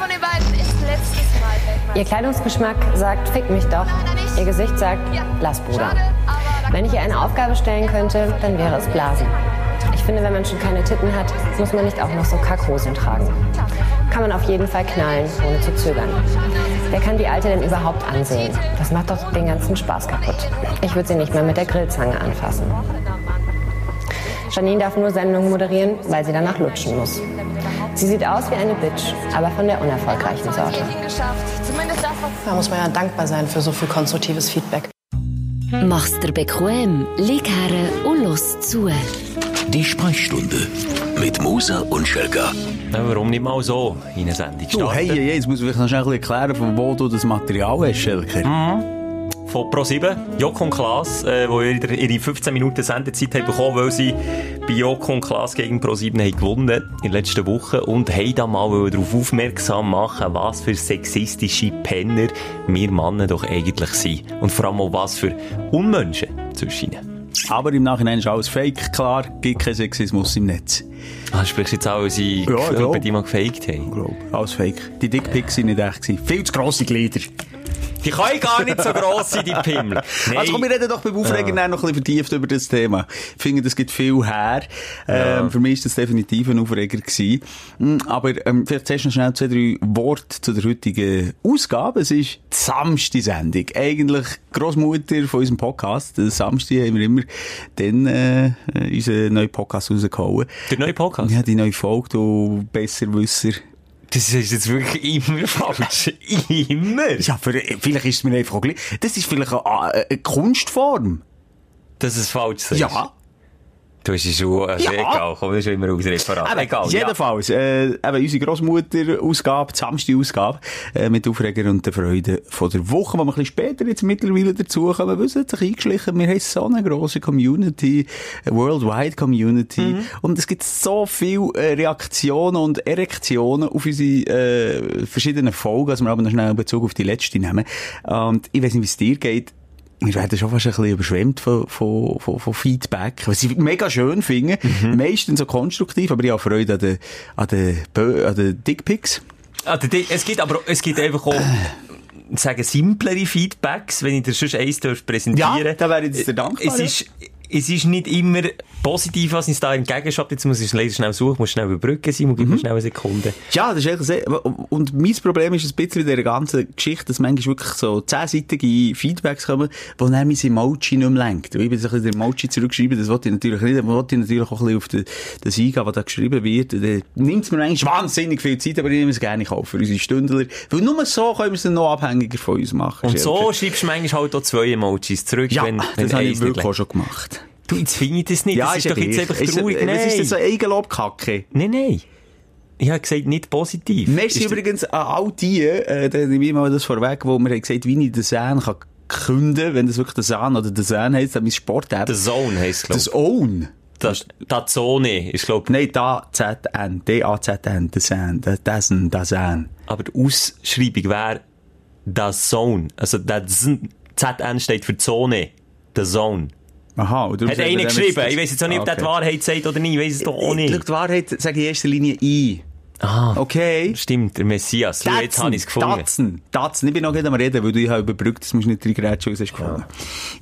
von den beiden ist letztes Mal Weltmeister. Ihr Kleidungsgeschmack sagt, fick mich doch. Ihr Gesicht sagt, lass Bruder. Wenn ich ihr eine Aufgabe stellen könnte, dann wäre es Blasen. Ich finde, wenn man schon keine Titten hat, muss man nicht auch noch so Kackhosen tragen. Kann man auf jeden Fall knallen, ohne zu zögern. Wer kann die Alte denn überhaupt ansehen? Das macht doch den ganzen Spaß kaputt. Ich würde sie nicht mehr mit der Grillzange anfassen. Janine darf nur Sendungen moderieren, weil sie danach lutschen muss. Sie sieht aus wie eine Bitch, aber von der unerfolgreichen Sorte. Da muss man ja dankbar sein für so viel konstruktives Feedback. Mach's dir bequem, lieg her und los zu. Die Sprechstunde mit Musa und Schelga. Ja, warum nicht mal so in eine Sendung Du, starten? hey, hey, jetzt muss ich noch schnell erklären, von wo du das Material hast, Schelker. Von Pro7, Joko und Klaas, äh, wo ihre, ihre 15 Minuten Sendezeit haben bekommen, weil sie bei Joko und Klaas gegen Pro7 haben gewonnen in der letzten Woche und haben da mal darauf aufmerksam machen, was für sexistische Penner wir Männer doch eigentlich sind. Und vor allem auch was für Unmenschen zwischen ihnen. Aber im Nachhinein ist alles fake, klar, gibt keinen Sexismus im Netz. Ah, sprichst jetzt auch, weil sie Ja, bei dir mal gefaked haben? Glaub, alles fake. Die Dickpics sind nicht echt gewesen. Viel zu grosse Glieder. Die können gar nicht so gross sein, die Pimmel. Nein. Also komm, wir reden doch beim Aufregen ja. noch ein bisschen vertieft über das Thema. Ich finde, das gibt viel her. Ähm, für mich ist das definitiv ein Aufreger gewesen. Mm, Aber ähm, vielleicht zuerst noch schnell zwei, drei Worte zu der heutigen Ausgabe. Es ist die samste Sendung. Eigentlich Großmutter von unserem Podcast. Den Samstag haben wir immer dann äh, unseren neuen Podcast rausgehauen. Der neue Podcast? Ja, die neue Folge, du Besserwisser. Das ist jetzt wirklich immer falsch. immer. Ja, für, vielleicht ist es mir einfach gleich. Das ist vielleicht eine, eine Kunstform. Dass es falsch ist. Ja. Du hast es schon, also Ja. egal, komm, das ist immer aus Referat. Eben, Egal, jedenfalls, äh, eben unsere Grossmutter-Ausgabe, die samste Ausgabe, äh, mit Aufreger und der Freude von der Woche, wo wir ein bisschen später jetzt mittlerweile dazukommen, weil es hat sich eingeschlichen, wir haben so eine grosse Community, eine worldwide Community, Mhm. und es gibt so viele äh, Reaktionen und Erektionen auf unsere äh, verschiedenen Folgen, dass wir aber noch schnell Bezug auf die letzte nehmen. Und ich weiß nicht, wie es dir geht, wir werden schon fast ein bisschen überschwemmt von, von, von, von Feedback, was ich mega schön finde. Meistens so konstruktiv, aber ich habe Freude an den, an den, an den Dickpics. Ah, es gibt aber, es gibt einfach auch, sagen, simplere Feedbacks, wenn ich dir sonst eins präsentieren Ja, da wäre ich dir dankbar, Es ja. Es ist nicht immer positiv, was uns da entgegenschafft. Jetzt muss ich es leider schnell suchen, muss schnell überbrücken sein, gib mir schnell eine Sekunde. Ja, das ist echt sehr, und mein Problem ist ein bisschen bei dieser ganzen Geschichte, dass manchmal wirklich so zehnseitige Feedbacks kommen, wo dann mein Emoji nicht mehr lenkt. Ich bin so ein bisschen den Emoji zurückgeschrieben, das wollte ich natürlich nicht, aber wollte ich natürlich auch ein bisschen auf den, das eingehen, was da geschrieben wird. Dann nimmt es mir eigentlich wahnsinnig viel Zeit, aber ich nehme es gerne in Kauf für unsere Stündler. Weil nur so können wir es dann noch abhängiger von uns machen. Und so schreibst du manchmal halt auch zwei Emojis zurück, Ja, wenn, wenn das habe ich wirklich auch schon gemacht. Du, jetzt finde ich das nicht. das ist, doch jetzt einfach Ist- traurig. Was Nein. ist das so Eigenlobkacke? Nein, nein. Ich habe gesagt, nicht positiv. Merci Ist- übrigens an all die, äh, da nehme ich mal das vorweg, wo wir gesagt, wie ich den Sahn kann künden, wenn das wirklich der Sahn oder der Sahn heisst, dann mein Sport-App. The Zone heisst es, glaube Das Own. Das, das Zone ist, glaube Nein, da Z-N, D-A-Z-N, der Sahn, der Dessen, der Sahn. Aber die Ausschreibung wäre das Zone. Also das Z- ZN steht für Zone. The Zone. Aha, darum Hat einer geschrieben. Ich weiss jetzt auch nicht, ob der die Ah, okay. Wahrheit sagt oder nicht. Ich weiss es doch auch Ich- nicht. Die Wahrheit sage ich in erster Linie ein. Ah, Okay? stimmt, der Messias. Schau, jetzt habe ich es gefunden. Tatzen, Tatzen. Ich bin noch nicht am Reden, weil du dich überbrückt, das musst du nicht reingrätschen, was hast gefunden.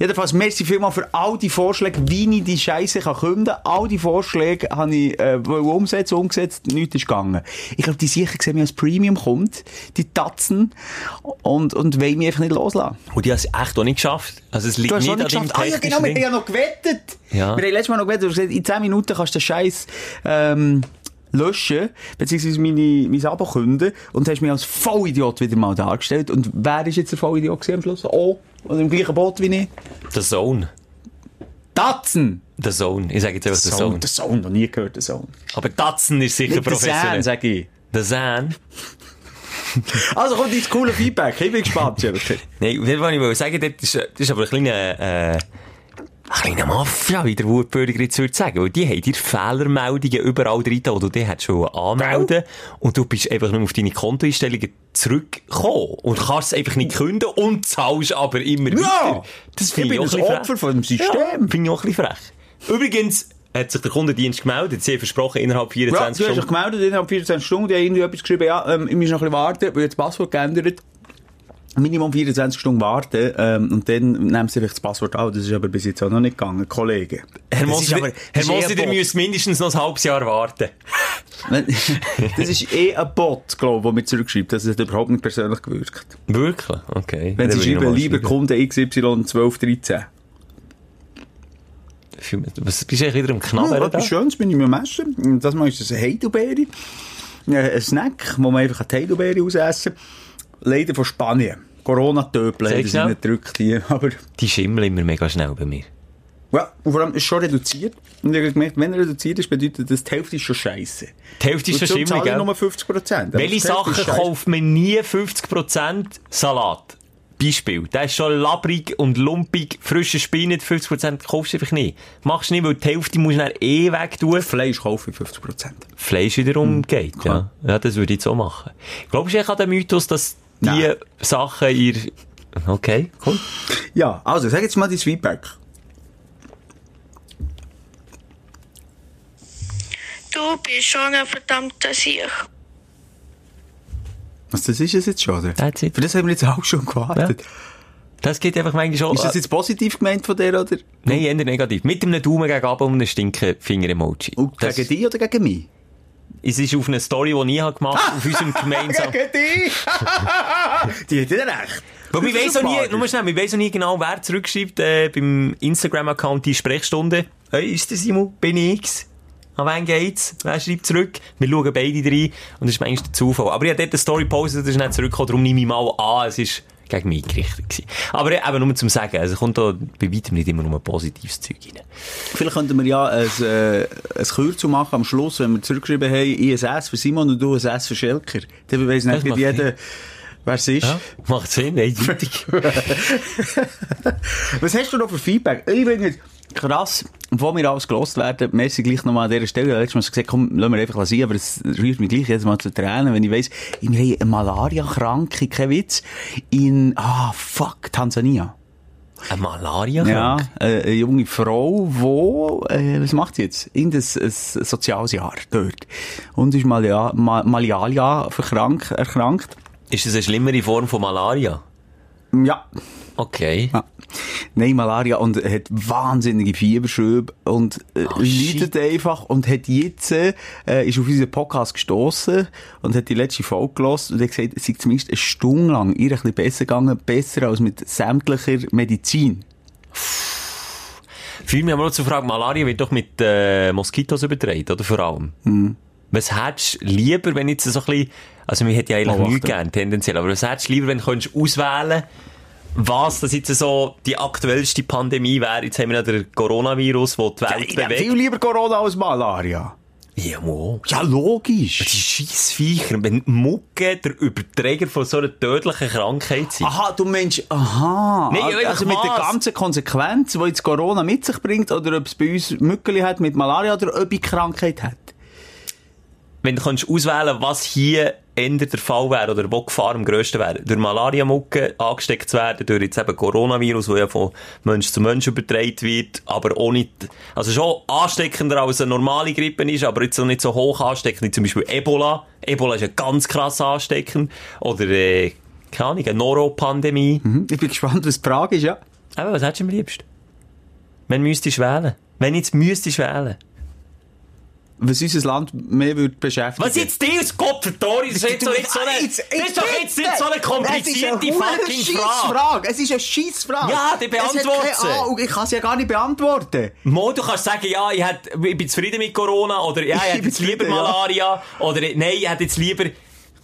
Jedenfalls, merci vielmal für all die Vorschläge, wie ich die Scheiße kann künden. All die Vorschläge habe ich äh, umsetzen, umgesetzt, nichts ist gegangen. Ich glaube, die sicher sehen, wie als Premium kommt, die Tatzen, und, und wollen mich einfach nicht loslassen. Und die haben es echt auch nicht geschafft. Also es liegt Du hast nicht auch nicht an geschafft. deinem Ah ja, genau, wir haben ja noch gewettet. Ja. Wir haben letztes Mal noch gewettet, du hast gesagt, in 10 Minuten kannst du den Scheiß ähm, löschen, beziehungsweise meine, mein Abo künden und hast mich als Vollidiot wieder mal dargestellt. Und wer ist jetzt der Vollidiot am Schluss? Oh, oder im gleichen Boot wie ich? The Zone. Tatzen! The Zone. Ich sage jetzt einfach The Zone. Der Sohn, noch nie gehört, der Sohn. Aber Tatzen ist sicher Nicht der professionell. Zahn, sag ich. The Zahn. Also kommt jetzt coole Feedback. Ich bin gespannt. Nein, was ich wollte sagen, das ist, das ist aber ein kleiner, äh, ein kleiner Mafia, wie der Wutbürger jetzt würde sagen. Weil die haben dir Fehlermeldungen überall drin, wo du die hättest schon anmelden Und du bist einfach nur auf deine Kontoeinstellungen zurückgekommen. Und kannst es einfach nicht künden und zahlst aber immer Ja! weiter. Das Ich finde bin auch ein bisschen frech. Opfer von dem System. Ja, finde ich auch ein bisschen frech. Übrigens, hat sich der Kundendienst gemeldet. Sie haben versprochen, innerhalb Ja, 24 du hast dich Stunden. gemeldet innerhalb 24 Stunden, die haben irgendwie etwas geschrieben, ja, ähm, ich muss noch ein bisschen warten, weil jetzt das Passwort geändert. Minimum 24 Stunden warten, ähm, und dann nehmen sie vielleicht das Passwort an. Das ist aber bis jetzt auch noch nicht gegangen, Kollege. Herr ist aber- Herr eh Moser, ein ihr müsst mindestens noch ein halbes Jahr warten. Das ist eh ein Bot, glaube ich, der mir zurückschreibt. Das hat überhaupt nicht persönlich gewirkt. Wirklich? Okay. Wenn sie schreiben, lieber. Kunde XY 1213. Was bist du eigentlich wieder Ja, Knabbern da? etwas Schönes bin ich mir am Essen. Und Das mal ist es eine Heidelbeere. Ein Snack, wo man einfach eine Heidelbeere ausessen Leider von Spanien. Corona-Töpel haben sie nicht gedrückt hier. Aber, Die schimmeln immer mega schnell bei mir. ja, und vor allem ist es schon reduziert. Und ich habe gemerkt, wenn er reduziert ist, bedeutet das, die Hälfte ist schon scheiße. Die Hälfte ist schon schimmelig, gell? nur 50 Prozent. Welche Sachen kauft man nie 50% Salat? Beispiel. Der ist schon labbrig und lumpig, frischer Spinat, 50% kaufst du einfach nicht. Machst du nicht, weil die Hälfte musst du dann eh wegtun. Fleisch kaufe ich 50 Prozent. Fleisch wiederum geht, ja. Ja, das würde ich so machen. Glaubst du eigentlich an den Mythos, dass die Nein. Sachen ihr... Okay, cool. Ja, also, sag jetzt mal dein Feedback. Du bist schon ein verdammter Sieg. Was, das ist es jetzt schon, oder? That's it. Für das haben wir jetzt auch schon gewartet. Das geht einfach manchmal schon... Ist das jetzt positiv gemeint von dir, oder? Nein, eher negativ. Mit einem Daumen gegen oben und einem Stinken-Finger-Emoji. Und Das- gegen dich oder gegen mich? Es ist auf eine Story, die ich habe gemacht habe, auf unserem gemeinsamen... Gegen dich! Die hat ja recht. Weil wir Das weiss auch nie, sympathisch. nur schnell, wir weiss auch nie genau, wer zurückschreibt, äh, beim Instagram-Account die Sprechstunde. Hey, ist der Simon? Bin ich's? An wen geht's? Wer schreibt zurück? Wir schauen beide rein und das ist manchmal der Zufall. Aber ich habe dort eine Story gepostet, das ist nicht zurückgekommen, darum nehme ich mal an, es ist gegen mich gerichtet gewesen. Aber eben nur zum Sagen, also kommt da bei weitem nicht immer nur positives Zeug rein. Vielleicht könnten wir ja ein, äh, ein Kürzel machen am Schluss, wenn wir zurückgeschrieben haben, ich ein S für Simon und du ein S für Schelker. Dann weiss nicht jeder, wer es ist. Ja, macht Sinn, eindeutig. Was hast du noch für Feedback? Es krass, wo wir alles gelost werden. Merci gleich nochmal an dieser Stelle. Letztes Mal gesagt, komm, lass mir einfach sein, aber es rührt mich gleich jedes Mal zu Tränen, wenn ich weiss, wir haben eine Malaria-Kranke, kein Witz, in, ah, fuck, Tansania. Eine malaria Ja, äh, eine junge Frau, wo, äh, was macht sie jetzt? Irgendein ein soziales Jahr dort. Und ist Malia, Ma, Malaria verkrankt, erkrankt. Ist das eine schlimmere Form von Malaria? Ja. Okay. Ja. Nein, Malaria und hat wahnsinnige Fieberschübe und äh, Oh, leidet einfach und hat jetzt, äh, ist auf unseren Podcast gestoßen und hat die letzte Folge gelost und hat gesagt, es sei zumindest eine Stunde lang ihr ein bisschen besser gegangen, besser als mit sämtlicher Medizin. Fühl mich aber noch zur Frage, Malaria wird doch mit äh, Moskitos übertragen, oder vor allem? Mhm. Was hättest du lieber, wenn jetzt so ein bisschen, also mir hätte ja eigentlich Oh, nichts gern, tendenziell, aber was hättest du lieber, wenn du könntest auswählen was das jetzt so die aktuellste Pandemie wäre? Jetzt haben wir ja den Coronavirus, der die Welt ich nehme viel bewegt. lieber Corona als Malaria. Ja, mo. Ja, logisch. Die scheiß Viecher, wenn Mucke der Überträger von so einer tödlichen Krankheit sind. Aha, du meinst, aha. Nee, also einfach mit der ganzen Konsequenz, die jetzt Corona mit sich bringt, oder ob es bei uns Mückeli hat mit Malaria, oder ob ich Krankheit hat. Wenn du könntest auswählen was hier eher der Fall wäre oder wo die Gefahr am grössten wäre, durch Malaria-Mucke angesteckt zu werden, durch jetzt eben Coronavirus, das ja von Mensch zu Mensch übertragen wird, aber auch nicht, also schon ansteckender als eine normale Grippe ist, aber jetzt auch nicht so hoch ansteckend wie zum Beispiel Ebola. Ebola ist ja ganz krass ansteckend. Oder, äh, keine Ahnung, eine Noro-Pandemie. Hm? Ich bin gespannt, was die Frage ist, ja. Aber was hättest du am liebsten? Wenn müsstest du wählen? Wenn jetzt müsstest du wählen? Was unser Land mehr würde beschäftigen. Was jetzt die aus Gott verdorren? Das ist jetzt doch nicht so eine, das ist doch jetzt nicht so eine komplizierte fucking Frage. Frage. Es ist eine Scheissfrage. Ja, die beantworte Es hat keine Ahnung. Ich kann sie ja gar nicht beantworten. Mo, du kannst sagen, ja, ich, hätt, ich bin zufrieden mit Corona, oder ja, ich Ich hätte jetzt lieber ja. Malaria, oder nein, ich hätte jetzt lieber...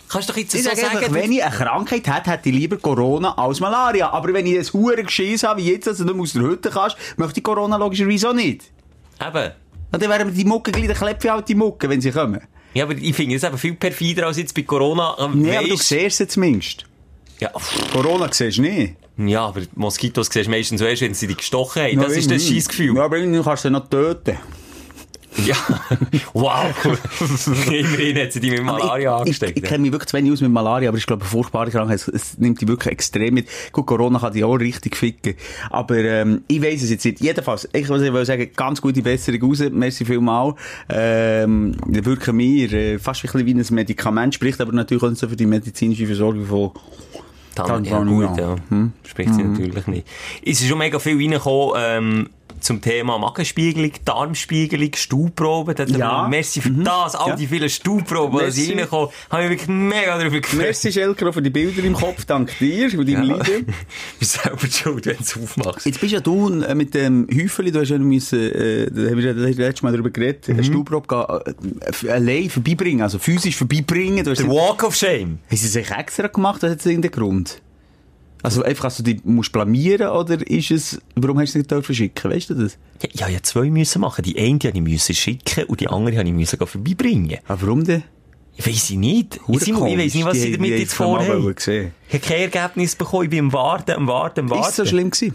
Kannst du doch jetzt Ich so sage sagen... einfach, wenn ich eine Krankheit hätte, hätte ich lieber Corona als Malaria. Aber wenn ich ein hure Geschiss habe, wie jetzt, also du aus der Hütte kannst, möchte ich Corona logischerweise auch nicht. Eben. Und dann wären die Mucke gleich, klepfe ich halt die Mucke, wenn sie kommen. Ja, aber ich finde es eben viel perfider als jetzt bei Corona. Ähm, Nee, aber du siehst sie zumindest. Ja, Corona siehst du nicht. ja, aber Moskitos siehst du meistens so erst, wenn sie dich gestochen haben. Das ist das Ja, Scheissgefühl. Ja, aber irgendwie kannst du sie noch töten. Ja, wow. Immerhin hat sie die mit Malaria Aber ich, angesteckt. Ich, ich kenne mich wirklich zu wenig aus mit Malaria, aber ich glaube, eine furchtbare Krankheit, es, es nimmt die wirklich extrem mit. Gut, Corona kann die auch richtig ficken. Aber ähm, ich weiss es jetzt nicht. Jedenfalls, ich will sagen, ganz gute Besserung raus. Merci vielmal. Ähm, wirken mir äh, fast ein bisschen wie ein Medikament, spricht aber natürlich auch nicht so für die medizinische Versorgung von Dann, ja, gut, ja. Spricht sie natürlich nicht. Es ist schon mega viel reingekommen, ähm, zum Thema Magenspiegelung, Darmspiegelung, Stuhlproben. Da- Ja. Merci für das, all Ja. die vielen Stuhlproben, die Merci. reinkommen. Habe ich wirklich mega darüber gefreut. Merci, Schelker, für die Bilder im Kopf. Dank dir, für deine Ja. Leiden. bist selber schuld, wenn du es aufmachst. Jetzt bist ja du äh, mit dem Häufeli, du hast ja müssen, äh, da haben wir ja das letzte Mal darüber geredet, Mhm. eine Stuhlprobe äh, allein vorbeibringen, also physisch vorbeibringen. Du Der Walk of Shame. Haben sie sich extra gemacht oder hat es irgendeinen Grund? Also einfach, dass du die musst blamieren oder ist es, warum hast du es nicht dürfen schicken, weißt du das? Ja, ich ja zwei müssen machen. Die eine die habe ich schicken und die andere habe ich müssen gehen vorbeibringen. Aber warum denn? Ich ich nicht. Ich, ich weiss nicht, was sie damit jetzt vorhaben. Ich habe kein Ergebnis bekommen. Ich bin am Warten, am Warten, am Warten. Ist es so schlimm gewesen?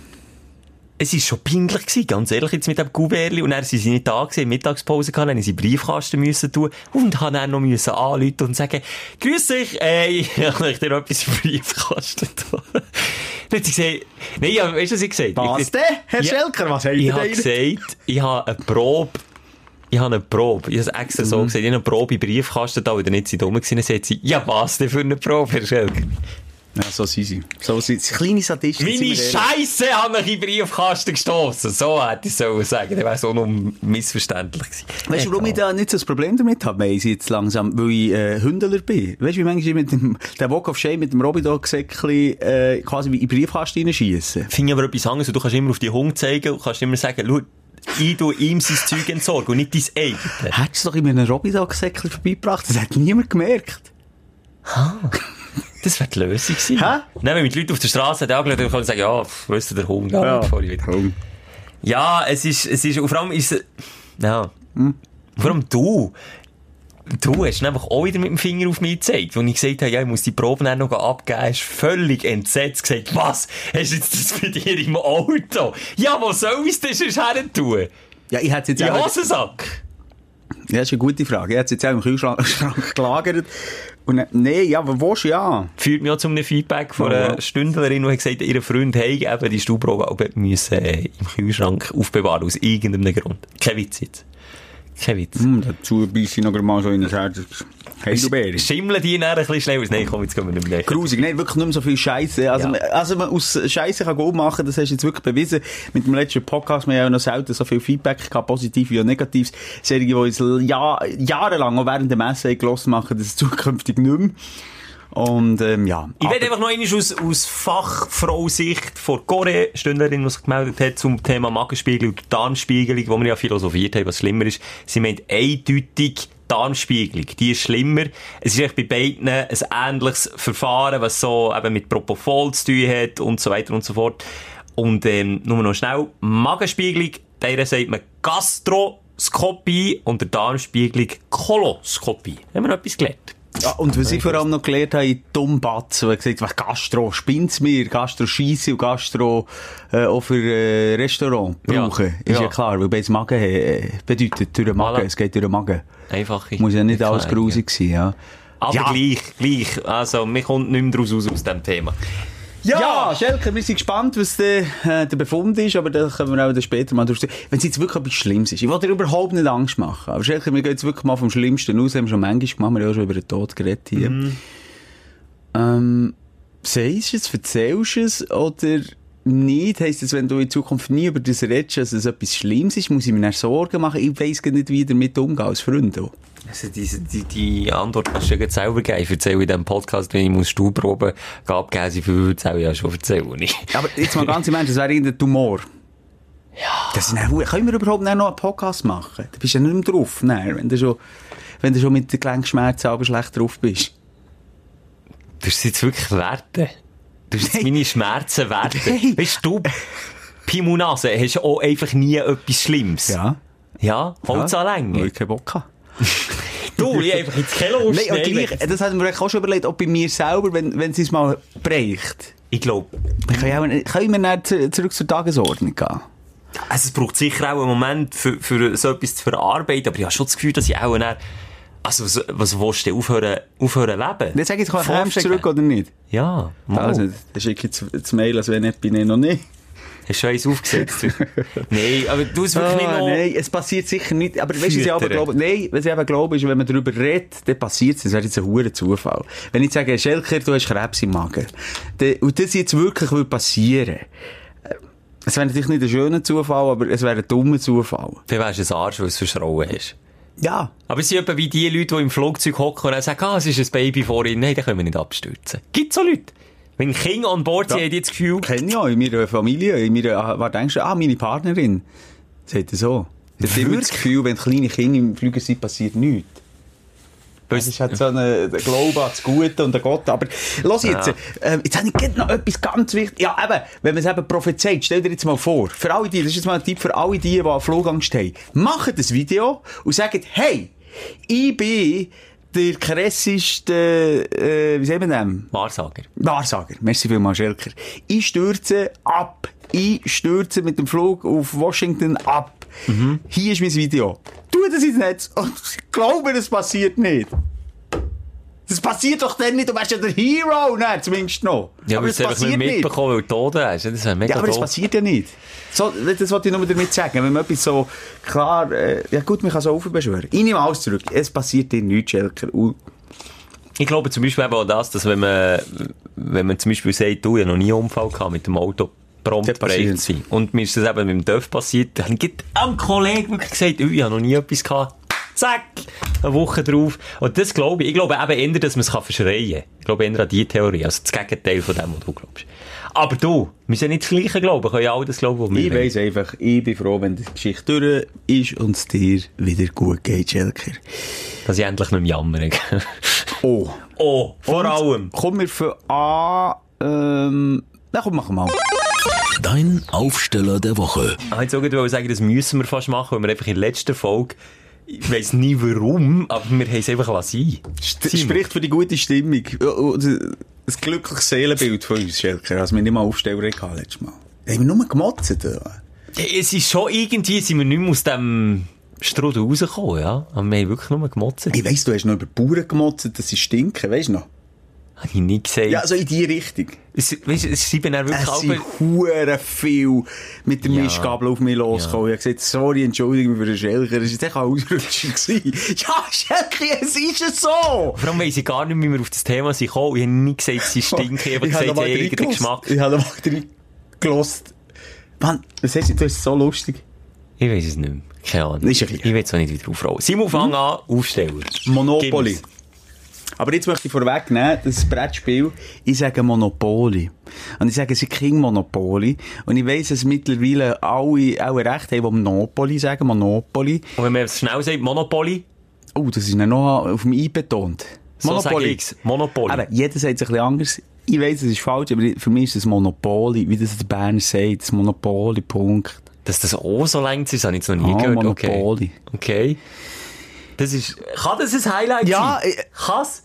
Es war schon peinlich gewesen, ganz ehrlich, jetzt mit dem Kuverli. Und dann sind sie nicht da gewesen, Mittagspause gehabt, dann haben sie Briefkasten müssen tun. Und haben dann noch müssen anrufen und sagen, grüß dich, äh, ich habe euch dir etwas im Briefkasten tun. Dann hat sie gesagt, nein, ja, weißt du, was ich gesagt habe? Was denn? Herr Ja. Schelker, was habt Ich habe gesagt, ich habe eine Probe, ich habe eine Probe, ich habe es extra Mhm. so gesagt, ich habe eine Probe im Briefkasten da, weil ihr nicht so dumm gewesen. Dann sagt sie, ja, was denn für eine Probe, Herr Schelker? Ja, so sind sie. So sind sie. Kleine Sadisten. Meine. Scheiße habe ich in den Briefkasten gestossen. So hätte ich sollen sagen. Dann wäre es auch noch missverständlich gewesen. Weißt du, warum ich da nicht so ein Problem damit habe, weiss ich jetzt langsam, weil ich äh, Hündeler bin. Weißt du, wie manchmal ich mit dem, der Walk of Shame mit dem Robidog-Säckchen äh, quasi wie in den Briefkasten reinschiessen? Finde ich aber etwas anderes. Du kannst immer auf die Hunde zeigen und kannst immer sagen, schau, ich tu ihm sein Zeug entsorgen und nicht dein eigenes. Hättest du doch immer einen Robidog-Säckchen vorbeigebracht? Das hat niemand gemerkt. Das wäre die Lösung gewesen. Hä? Nein, wenn mich die Leute auf der Straße haben angeschaut, dann können sagen, ja, weißt du, der Hund, ja, ja. ich wieder. Ja, es ist, es ist, und vor allem ist es, ja, vor allem du, du hast einfach auch wieder mit dem Finger auf mich gezeigt, wo ich gesagt habe, ja, ich muss die Proben dann noch abgeben, hast völlig entsetzt gesagt, was, hast du jetzt das bei dir im Auto? Ja, wo soll ich es denn sonst her tun? Ja, ich hätte jetzt In auch- Hosensack? Ja, das ist eine gute Frage. Ich hätte es jetzt auch im Kühlschrank Schrank gelagert. Und nee, ja, aber wo ja? Führt mich auch zu einem Feedback von Ja, einer ja. Stündlerin, die hat gesagt, ihr Freund hat eben die Stuhlprobe müssen, äh, im Kühlschrank aufbewahren, aus irgendeinem Grund. Kein Witz jetzt. Kein Witz. Hm, dazu beiße ich noch mal so in das Herz. Heidelbeere. Schimmeln die dann ein bisschen schnell aus? Nein, komm, jetzt gehen wir nicht mehr. Grusig, nein, wirklich nicht mehr so viel Scheiße. Also, Ja. man- also man aus Scheiße kann gut machen, das hast du jetzt wirklich bewiesen. Mit dem letzten Podcast, wir haben ja noch selten so viel Feedback gehabt, positiv wie auch negativ. Serien, die uns Jahr, jahrelang auch während dem Essen gelassen machen, das ist zukünftig nicht mehr. Und, ähm, ja. Ich werde einfach noch einmal aus, aus Fachfrau-Sicht von Gore, Stündlerin, die sich gemeldet hat zum Thema Magenspiegelung und Darmspiegelung, wo wir ja philosophiert haben, was schlimmer ist. Sie meint eindeutig Darmspiegelung. Die ist schlimmer. Es ist echt bei beiden ein ähnliches Verfahren, was so eben mit Propofol zu tun hat und so weiter und so fort. Und, ähm, nur noch schnell. Magenspiegelung, bei der sagt man Gastroskopie und der Darmspiegelung Koloskopie. Haben wir noch etwas gelernt? Ja, und was ich vor allem noch gelernt habe, in Dummbatz, wo er gesagt was Gastro spinnt's mir, Gastro scheisse und Gastro äh, auch für äh, Restaurant Ja. brauchen. Ist ja, Ja. klar, weil beides Magen äh, bedeutet durch den Magen, Voilà. es geht durch den Magen. Einfache Muss ja nicht alles grusig sein, ja. Aber Ja. gleich, gleich. Also, mir kommt nicht mehr draus aus aus diesem Thema. Ja, Schelke, wir sind gespannt, was der, äh, der Befund ist, aber da können wir auch dann später mal durch. Wenn es jetzt wirklich etwas Schlimmes ist, ich will dir überhaupt nicht Angst machen, aber Schelke, wir gehen jetzt wirklich mal vom Schlimmsten aus, haben wir schon manchmal gemacht, wir haben ja schon über den Tod geredet hier. Ähm, sagst du es, erzählst du es oder nicht? Heisst das, wenn du in Zukunft nie über das redest, dass es etwas Schlimmes ist, muss ich mir Sorgen machen? Ich weiss gar nicht, wie ich damit umgehen als Freund. auch. Also, die, die, die Antwort kannst du ja selber geben. Ich erzähle in diesem Podcast, wenn ich muss Stuhlproben abgeben, sie viel erzähle ich ja schon erzählen. nicht. Aber jetzt mal ganz im Ernst, das wäre irgendein Tumor. Ja. Das ist dann, können wir überhaupt noch einen Podcast machen? Da bist du ja nicht mehr drauf, nein, wenn du schon, wenn du schon mit den Gelenkschmerzen aber schlecht drauf bist. Du hast es jetzt wirklich werten. Du hast jetzt meine Schmerzen werten. Nein. Weißt du, Pimunase, hast du auch einfach nie etwas Schlimmes. Ja. Ja? Holz ja. an Weil Länge. ich keinen Bock habe. Du, ich einfach ins Kelo Nein, und gleich, das hat mir auch schon überlegt, ob bei mir selber, wenn, wenn es uns mal bricht, Ich glaube, können wir, dann zu- zurück zur Tagesordnung gehen. Also es braucht sicher auch einen Moment für, für so etwas zu verarbeiten, aber ich habe schon das Gefühl, dass ich auch dann, also was, was willst du aufhören, aufhören leben? Jetzt sag ich Vorstellen. zurück oder nicht? Ja, mal. Also, dann schicke ich jetzt das Mail, als wenn nicht, bin ich noch nicht. Hast du eins aufgesetzt? nein, aber du es wirklich nicht noch... nein, es passiert sicher nicht. Aber weißt du, was ich aber glaube? Nein, was ich eben glaube, ist, wenn man darüber redet, dann passiert es. Das wäre jetzt ein hoher Zufall. Wenn ich sage, Schelker, du hast Krebs im Magen, und das jetzt wirklich würde passieren, es wäre natürlich nicht ein schöner Zufall, aber es wäre ein dummer Zufall. Dann wärst du ein Arsch, weil du es verschrauen hast. Ja. Aber es sind etwa wie die Leute, die im Flugzeug hocken und dann sagen, ah, es ist ein Baby vor ihnen. Nein, dann können wir nicht abstürzen. Gibt so Leute. Wenn Kinder an Bord sind, Ja. die das Gefühl, Kenne ich auch in meiner Familie, in meiner, ah, was denkst du, ah, meine Partnerin. Sagt er so. Das hat immer das Gefühl, wenn kleine Kinder im Flüger sind, passiert nichts. Das ist halt so ein Glaube an das Gute und an Gott. Aber, los jetzt, Ja. äh, jetzt habe ich noch etwas ganz wichtig. Ja, eben, wenn man es eben prophezeit, stell dir jetzt mal vor, für alle die, das ist jetzt mal ein Tipp für alle die, die an Flugangst haben, macht das Video und sagt, hey, ich bin der krasseste, äh, wie sagen wir denn? Wahrsager. Wahrsager. Merci vielmals, Schelker. Ich stürze ab. Ich stürze mit dem Flug auf Washington ab. Hier ist mein Video. Tu das ins Netz und ich glaube, das passiert nicht. Das passiert doch dann nicht. Du wärst ja der Hero, ne, zumindest noch. Ja, aber das einfach nicht mitbekommen, weil du tot hast. Das wäre mega Ja, aber das passiert ja nicht. So, das wollte ich nur damit sagen. Wenn man etwas so klar, äh, ja gut, man kann so aufbeschwören. Ich nehme alles zurück. Es passiert dir nichts, Schelker. Und Ich glaube zum Beispiel eben auch das, dass wenn man, wenn man zum Beispiel sagt, du, ich habe noch nie einen Unfall gehabt mit dem Auto, prompt bereit sein. Und mir ist das eben mit dem Dörf passiert, dann habe ich am Kollegen wirklich gesagt, «Ui, ich habe noch nie etwas gehabt. Zack! Eine Woche drauf. Und das glaube ich. Ich glaube eben eher, dass man es verschreien kann. Ich glaube eher an die Theorie. Also das Gegenteil von dem, was du glaubst. Aber du, wir ja nicht das Gleiche glauben. Können ja alle das glauben, was wir Ich weiss einfach, ich bin froh, wenn die Geschichte durch ist und es dir wieder gut geht, Schelker. Dass ich endlich nicht mehr jammere. Oh. oh, vor Und allem. Kommen wir für an, ähm, na komm, wir mal. Dein Aufsteller der Woche. Ich wollte auch gerade sagen, das müssen wir fast machen, weil wir einfach in der letzten Folge, ich weiss nie warum, aber wir haben es einfach lassen. Das spricht für die gute Stimmung. Und Ein glückliches Seelenbild von uns, Schelker. Also wir nicht mal Aufsteller hatten letztes Mal. Haben wir nur gemotzt, oder? Ja, es ist schon irgendwie, sind wir nicht mehr aus dem Strudel rausgekommen, ja. Aber wir haben wirklich nur gemotzt. Ich weiss, du hast noch über die Bauern gemotzt, dass sie stinken, weißt du noch? Habe ich nicht gesagt. Ja, so in die Richtung. es, weißt, es schreiben dann wirklich Es sind hure viel mit der Ja. Mischgabel auf mich losgekommen. Ich habe gesagt, sorry, entschuldige mich für den Schelker. Das war echt ein Ausrutscher. ja, Schelker, es ist es so! Vor allem weiss ich gar nicht, wie wir auf das Thema sind gekommen. Ich habe nie gesagt, sie stinken. Ich habe gesagt, sie haben eigenen Geschmack. Ich habe mal. Mann, was hast du, das ist so lustig. Ich weiss es nicht mehr. Keine Ahnung. Ist ja gleich. ich will es auch nicht wieder aufrollen. Simon, fang an, Aufsteller. Monopoly. Gib Aber jetzt möchte ich vorwegnehmen, das Brettspiel, ich sage Monopoly. Und ich sage, es ist kein Monopoly. Und ich weiss, dass mittlerweile alle auch recht haben, die Monopoly sagen, Monopoly. Und wenn man es schnell sagt, Monopoly, Oh, das ist noch auf dem I betont. so sage ich's. Monopoly. Aber jeder sagt es ein bisschen anders. Ich weiss, es ist falsch, aber für mich ist es Monopoly, wie das der Berner sagt, das Monopoly, Punkt. Dass das auch so lang ist, habe ich jetzt noch nie Ah, gehört. Monopoly. Okay. okay. Das ist, kann das ein Highlight Ja, sein? äh, Kann's?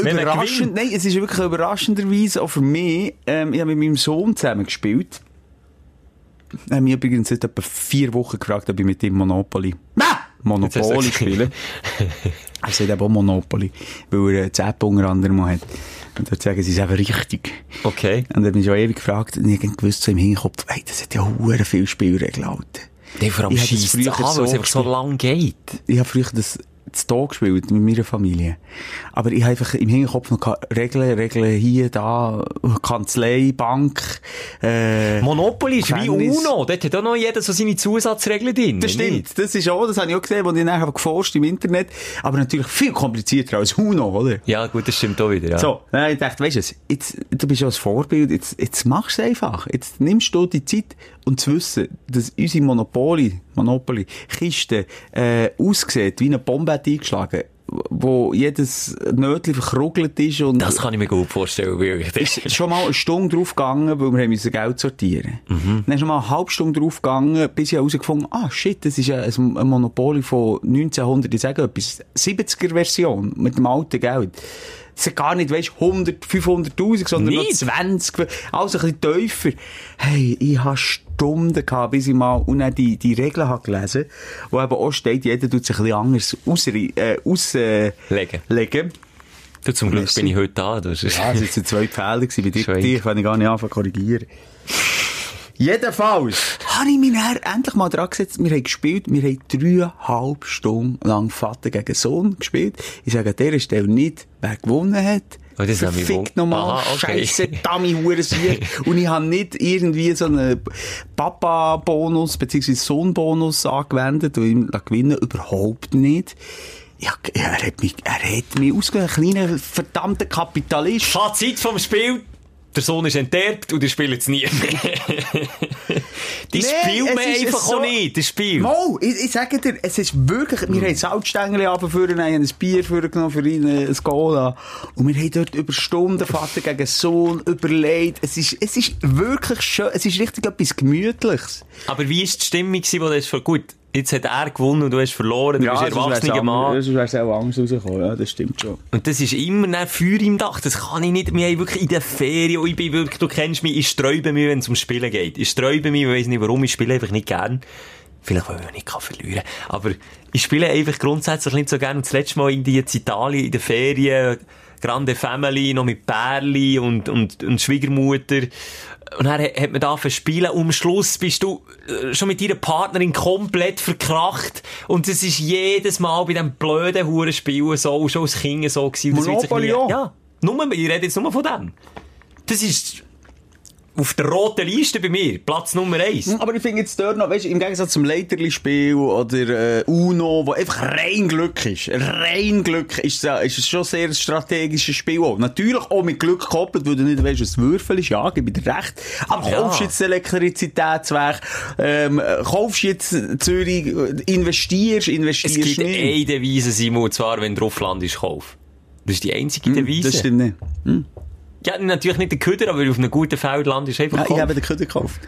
Überraschend, nein, es ist wirklich überraschenderweise auch für mich, ähm, ich habe mit meinem Sohn zusammen gespielt. Er hat mich übrigens seit etwa vier Wochen gefragt, ob ich mit ihm Monopoly, Monopoly hast du spiele. er sagt eben auch Monopoly, weil er äh, Zapp unter anderem hat. Und dort sagen sie es eben richtig. Okay. Und er hat mich schon ewig gefragt, und ich habe gewusst, so im Hinterkopf, hey, das hat ja hure viel Spielregeln, Alter. Der vor allem scheisst früher an, weil es einfach so lang geht. Ich habe früher das zu Tag gespielt mit meiner Familie. Aber ich habe einfach im Hinterkopf noch Regeln, Regeln hier, da, Kanzlei, Bank, äh, Monopoly ist wie. Uno. Dort hat auch noch jeder so seine Zusatzregeln drin. Das nicht? stimmt. Das ist auch, das habe ich auch gesehen, als ich nachher geforscht im Internet. Aber natürlich viel komplizierter als Uno, oder? Ja, gut, das stimmt auch wieder, ja. So, dann ich dachte, weißt du, jetzt, du bist ja ein Vorbild, jetzt, jetzt machst du es einfach. Jetzt nimmst du die Zeit und zu wissen, dass unsere Monopoly, Monopoly, Kiste, äh, aussieht, wie eine Bombe hat eingeschlagen, wo jedes Nötchen verkrugelt ist und Das kann ich mir gut vorstellen, wirklich. ist schon mal eine Stunde drauf gegangen, weil wir haben Geld sortieren Mhm. Dann ist schon mal eine halbe Stunde drauf gegangen, bis ich herausgefunden ah shit, das ist ja ein ein Monopoly von 1900, ich sage etwas, 70er Version, mit dem alten Geld. Jetzt gar nicht, weißt, 100, 500.000, sondern Nicht? noch 20, also ein bisschen tiefer. Hey, ich habe Stunden gehabt, bis ich mal, und dann die, die Regeln habe gelesen, wo eben auch steht, jeder tut sich ein bisschen anders ausre- äh, auslegen. Legen. legen. Du, zum Glück Merci. bin ich heute da. Das ist Ja, es waren zwei Fehler. Bei dir, kann ich gar nicht anfangen zu korrigieren. Jedenfalls habe ich mich endlich mal dran gesetzt. Wir haben gespielt, wir haben dreieinhalb Stunden lang Vater gegen Sohn gespielt. Ich sage an dieser Stelle nicht, wer gewonnen hat. Oh, das hat mich Verfickt nochmal, Aha, okay. scheisse Dummy Hurensier. Und ich habe nicht irgendwie so einen Papa-Bonus bzw. Sohn-Bonus angewendet und ihm gewinnen überhaupt nicht. Ja, er hat mich, er hat mich ausgegeben, ein kleiner verdammter Kapitalist. Fazit vom Spiel. Der Sohn ist enterbt und ihr spielt es nie mehr. Die Nee, spielt man einfach so- auch nicht, das Spiel. Mo, ich, ich sage dir, es ist wirklich, wir haben Salzstängel abgeführt, haben ein Bier vorgenommen für ihn, ein Cola. Und wir haben dort über Stunden Vater gegen Sohn überlegt. Es ist, es ist wirklich schön, es ist richtig etwas Gemütliches. Aber wie war die Stimmung, du hast ver- gut, jetzt hat er gewonnen und du hast verloren, du bist ein erwachsener Mann. sonst wär's auch Angst rausgekommen, ja, das stimmt schon. Und das ist immer ein Feuer im Dach. Das kann ich nicht. Wir haben wirklich in der Ferien, und ich bin wirklich, du kennst mich, ich sträube mich, wenn es ums Spielen geht. Ich sträube mich, ich weiss nicht warum, ich spiele einfach nicht gern. Vielleicht, weil ich nicht kann verlieren Aber ich spiele einfach grundsätzlich nicht so gern. Und das letzte Mal in, die, Italien, in der Ferien, Grande Family, noch mit Perli und, und, und Schwiegermutter. Und dann hat man da spielen und am Schluss bist du äh, schon mit deiner Partnerin komplett verkracht. Und es ist jedes Mal bei diesem blöden Hurenspiel so, schon als Kind so gewesen. Und Monopoly auch? Ja. Nur, ich rede jetzt nur von dem. Das ist auf der roten Liste bei mir. Platz Nummer eins. Hm, Aber ich finde jetzt dort noch, weißt im Gegensatz zum Leiterli-Spiel oder äh, Uno, wo einfach rein Glück ist, rein Glück ist, es- ist es schon sehr ein strategisches Spiel auch. Natürlich auch mit Glück gekoppelt, weil du nicht weißt, was Würfel ist, ja, gebe ich dir recht. Aber Ja. kaufst jetzt Elektrizitätsweg, ähm, äh, kaufst jetzt Zürich, äh, investierst, Es investierst gibt nicht. eine Devise, Simon, und zwar, wenn du drauf landest, kauf. Das ist die einzige Devise. Hm, Das stimmt nicht. Ja, natürlich nicht der Köder, aber du auf einem guten Feld landest, einfach Ja, ich habe den Köder gekauft.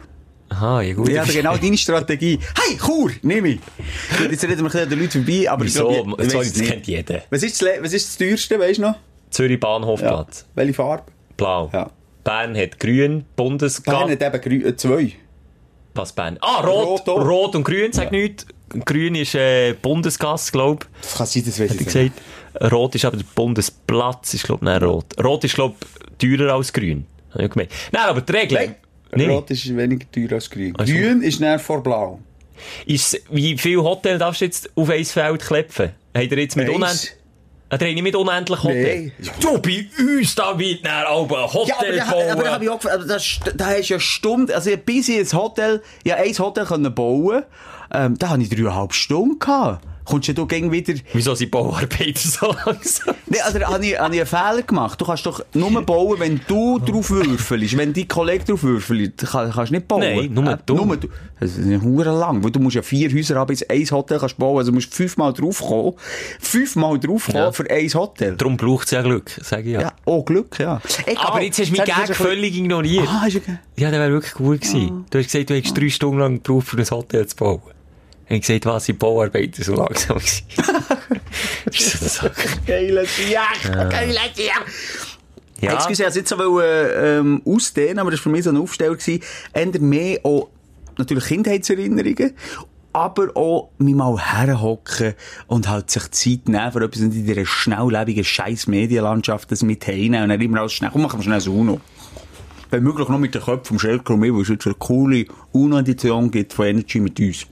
Aha, ja gut. Ich habe genau deine Strategie. Hey, Chur, nimm ich. Gut, Jetzt reden wir ein bisschen an den Leuten vorbei, aber ich Wieso? glaube, ich, ich weiss es das kennt jeder. Was ist das, was ist das teuerste, weißt du noch? Zürich Bahnhofplatz. Welche Farbe? Blau. Ja. Bern hat grün, Bundesgas. Bern hat eben grü- äh, zwei. Was Bern? Ah, rot. Rot. Rot, und grün, sag nichts. Grün ist äh, Bundesgas, glaub Das kann sein, das weiß ich nicht. gesagt. Rot ist aber der Bundesplatz, ist glaub nicht rot. Rot ist glaub teurer als grün. Hab ich gemeint. Nein, aber die Regel. Nein. Nee. Rot ist weniger teuer als grün. Also- Grün ist näher vor blau. Ist, wie viel Hotel darfst du jetzt auf ein Feld klepfen? Habt ihr jetzt mit unendlich... Ihr habt nicht mit unendlich Hotel? Nee. Du, bei uns, da wird dann auch ein Hotel Ja, aber da, bauen. aber da habe ich auch gefragt, da, da hast du ja Stunden, also bis ich ein Hotel, ja, ein Hotel können bauen, ähm, da habe ich dreieinhalb Stunden gehabt. Kommst du gegen wieder, Wieso sind Bauarbeiter so langsam? Nee, also habe ich, habe ich einen Fehler gemacht. Du kannst doch nur bauen, wenn du drauf würfelst. Wenn dein Kollege drauf würfelt, kann, kannst du nicht bauen. Nein, nur Äh, du. Nur du. Das ist hure lang, weil du musst ja vier Häuser haben, bis ein Hotel kannst bauen. Also du musst fünfmal draufkommen. Fünfmal draufkommen Ja. für ein Hotel. Darum braucht es ja Glück, sage ich ja. Ja, oh Glück, ja. Egal. Aber jetzt hast du mich das Gag völlig ignoriert. Ah, ist okay. Ja, der wäre wirklich gut gewesen. Du hast gesagt, du hättest drei Stunden lang gebraucht, um ein Hotel zu bauen. Ich habe gesagt, was sind Bauarbeiter so langsam gewesen. Wieso das so? Geiles Jahr, geiles Jahr. Ja, Excuse, ich wollte es jetzt so ähm, ausdehnen, aber das war für mich so ein Aufsteller. Eher mehr auch, natürlich Kindheitserinnerungen, aber auch mich mal herhocken und halt sich Zeit nehmen für etwas und in dieser schnelllebigen scheiß Medienlandschaft das mit heimnehmen und dann immer alles schnell, komm, machen wir schnell ein Uno. Wenn möglich noch mit den Köpfen vom Schelker und mir, weil es jetzt eine coole Uno-Edition gibt von Energy mit uns.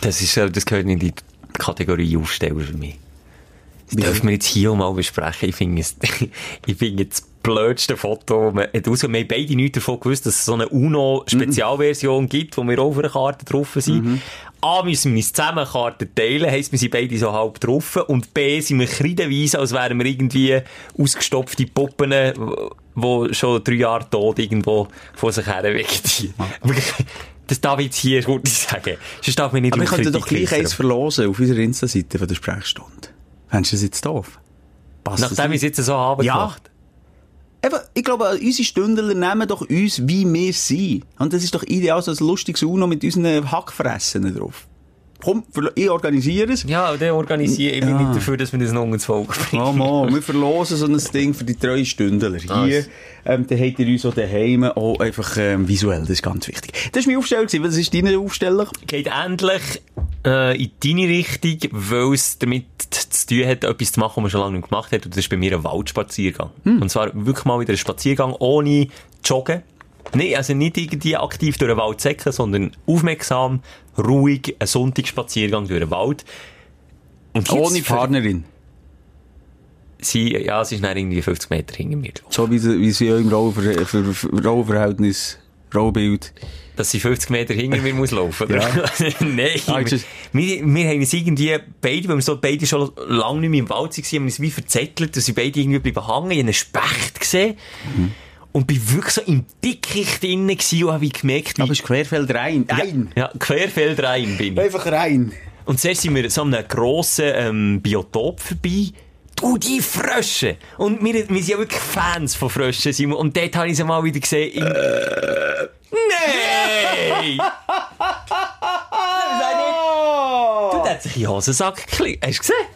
Das, ist, äh, das gehört nicht in die Kategorie Aufsteller für mich. Das dürfen wir jetzt hier mal besprechen. Ich finde es, ich finde das blödste Foto, man hat raus, wir haben beide nichts davon gewusst, dass es so eine UNO-Spezialversion gibt, wo wir auf einer Karte drauf sind. A, müssen wir uns zusammen Karten teilen, heisst, wir sind beide so halb drauf. Und B, sind wir kreidenweise, als wären wir irgendwie ausgestopfte Puppen, die schon drei Jahre tot irgendwo vor sich her wegziehen. Das darf ich jetzt hier gut sagen. Sonst darf man nicht Aber ich könnte doch gleich eins verlosen auf unserer Insta-Seite von der Sprechstunde. Fändest du das jetzt doof? Passt Nachdem ich nicht? es jetzt so habe Ja. gemacht. Eben, ich glaube, unsere Stündler nehmen doch uns, wie wir sind. Und das ist doch ideal, so ein lustiges Uno mit unseren Hackfressen drauf. Komm, ich organisiere es. Ja, dann organisiere ich mich Ja. nicht dafür, dass wir das noch ins Volk bringen. Oh Mann, wir verlosen so ein Ding für die treuen Stündler. Hier, ähm, dann habt ihr uns auch daheim auch einfach ähm, visuell, das ist ganz wichtig. Das war meine Aufstellung, gewesen. was ist deine Aufstellung? geht endlich äh, in deine Richtung, weil es damit zu tun hat, etwas zu machen, was man schon lange nicht gemacht hat. Und das ist bei mir ein Waldspaziergang. Und zwar wirklich mal wieder ein Spaziergang ohne Joggen. Nee, also nicht irgendwie aktiv durch den Wald säckeln, sondern aufmerksam, ruhig, ein Sonntagsspaziergang durch den Wald. Und Ohne Partnerin. Sie, ja, sie ist dann irgendwie 50 Meter hinter mir. So wie sie, wie sie im für Rollenverhältnis, Rollbild. Dass sie 50 Meter hinter mir muss laufen, oder? Nein. Ah, wir, wir, wir haben uns irgendwie beide, weil wir so beide schon lange nicht mehr im Wald waren, haben uns wie verzettelt, dass sie beide irgendwie bleiben hängen. Habe einen Specht gesehen. Mhm. Und bin wirklich so im Dickicht drinnen gewesen und habe gemerkt, wie... Aber es ist Querfeld rein. Rein. ja, querfeld rein bin ich. Einfach rein. Und zuerst sind wir so an einem grossen ähm, Biotop vorbei. Du, die Frösche! Und wir, wir sind ja wirklich Fans von Fröschen, Simon. Und dort habe ich sie mal wieder gesehen. Im... Nein! Du, der hat sich in den Hosensack geklickt. Hast du gesehen?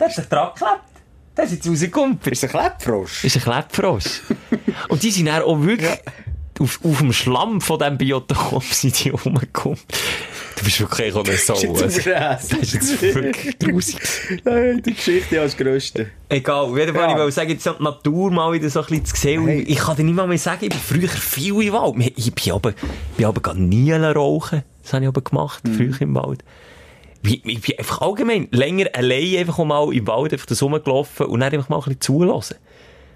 Der hat sich dran geklebt. Der ist jetzt rausgekommen. Ist ein Kleppfrosch. Das ist ein Kleppfrosch. Und die sind dann auch wirklich auf, auf dem Schlamm von diesem Biotop sind die rumgekommen. Du bist wirklich auch eine Sau. Ist jetzt Also. Gras. Das ist jetzt wirklich grusig. Nein, die Geschichte als Größte. Egal, auf jeden Fall, Ja. ich wollte sagen, jetzt so die Natur mal wieder so ein bisschen zu sehen. Hey. Ich kann dir nicht mal mehr sagen, ich bin früher viel im Wald. Ich bin aber, bin aber gar nie rauchen. Das habe ich aber gemacht, Mhm. früher im Wald. Ich, ich bin einfach allgemein länger allein einfach mal im Wald einfach das rumgelaufen und dann einfach mal ein bisschen zulassen.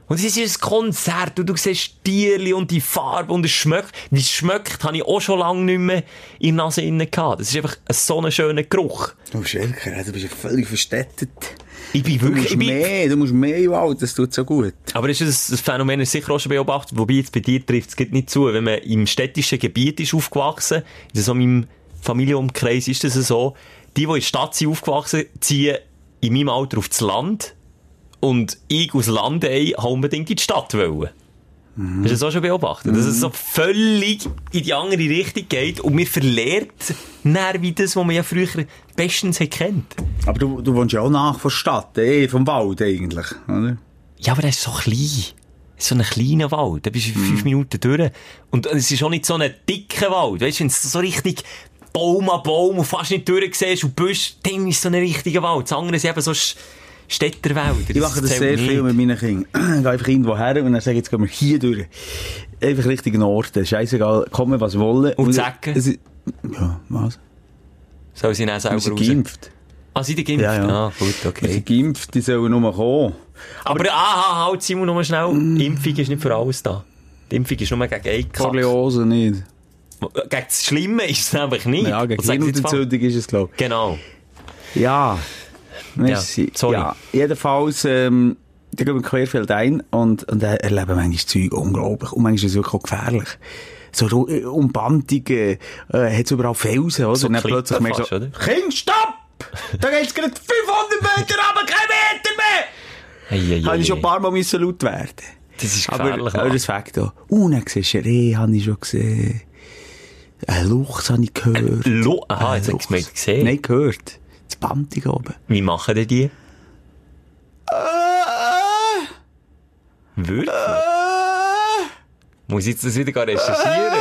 Und es ist ein Konzert und du siehst Tierli und die Farbe und es schmeckt. Wie es schmeckt, habe ich auch schon lange nicht mehr in der Nase innen gehabt. Das ist einfach ein so ein schöner Geruch. Du Schelker, du bist ja völlig verstädtet. Ich bin Du wirklich, musst ich bin, mehr, du musst mehr im Wald, das tut so gut. Aber ist das, das Phänomen ist sicher auch schon beobachtet, wobei jetzt bei dir trifft es geht nicht zu. Wenn man im städtischen Gebiet ist aufgewachsen, in so meinem Familienumkreis ist das so, die, die in der Stadt sind aufgewachsen, ziehen in meinem Alter aufs Land und ich aus Landei habe unbedingt in die Stadt wollen. Hast du das auch schon beobachtet? Dass es so völlig in die andere Richtung geht und mir verlehrt näher wie das, was man ja früher bestens kennt. Aber du, du wohnst ja auch nach von der Stadt, eh, vom Wald eigentlich, oder? Ja, aber der ist so klein. So ein kleiner Wald. Da bist du in fünf Minuten durch. Und es ist auch nicht so ein dicker Wald. Weißt du, wenn du so richtig Baum an Baum und fast nicht durchsiehst und bist, dann ist es so ein richtiger Wald. Das andere sind eben so Städterwälder. Ich mache das zählt sehr viel mit meinen Kindern. Ich gehe einfach irgendwo her und dann sage ich, jetzt gehen wir hier durch. Einfach richtigen Orten. Scheißegal, kommen was wollen. Und Säcke? es ist- Ja, was? Soll sie dann selber sind raus? geimpft. Ah, sind die geimpft? Ja, ja. Ah, gut, okay. sind geimpft, die sollen nur kommen. Aber, aha, halt, Simon, mal schnell. Mm. Impfung ist nicht für alles da. Die Impfung ist nur gegen Kack. Borreliose nicht. Gegen das Schlimme ist es einfach nicht. Ja, gegen falsch? Hirnentzündung ist es, glaube ich. Genau. Ja. Merci. sorry. Ja, jedenfalls, ähm, da gehen wir querfeld ein und, und erleben manchmal Zeug unglaublich. Und manchmal ist es wirklich auch gefährlich. So Ru- äh, Umbandungen, äh, hat überall Felsen, oder? So und dann plötzlich fast, du oder? so, Kind, stopp! Da geht's gerade 500 Meter runter, kein Meter mehr! Hey, hey, Habe ich schon ein hey. paar Mal müssen laut werden. Das ist Aber, gefährlich. aber Mann. das Fakt auch. Und dann siehst du habe ich schon gesehen. Ein Luchs habe ich gehört. Lu Aha, Ein jetzt hast du es gesehen. Nein, gehört. Das Band oben. Wie machen denn die? Äh, Wirklich? Muss ich jetzt das wieder recherchieren?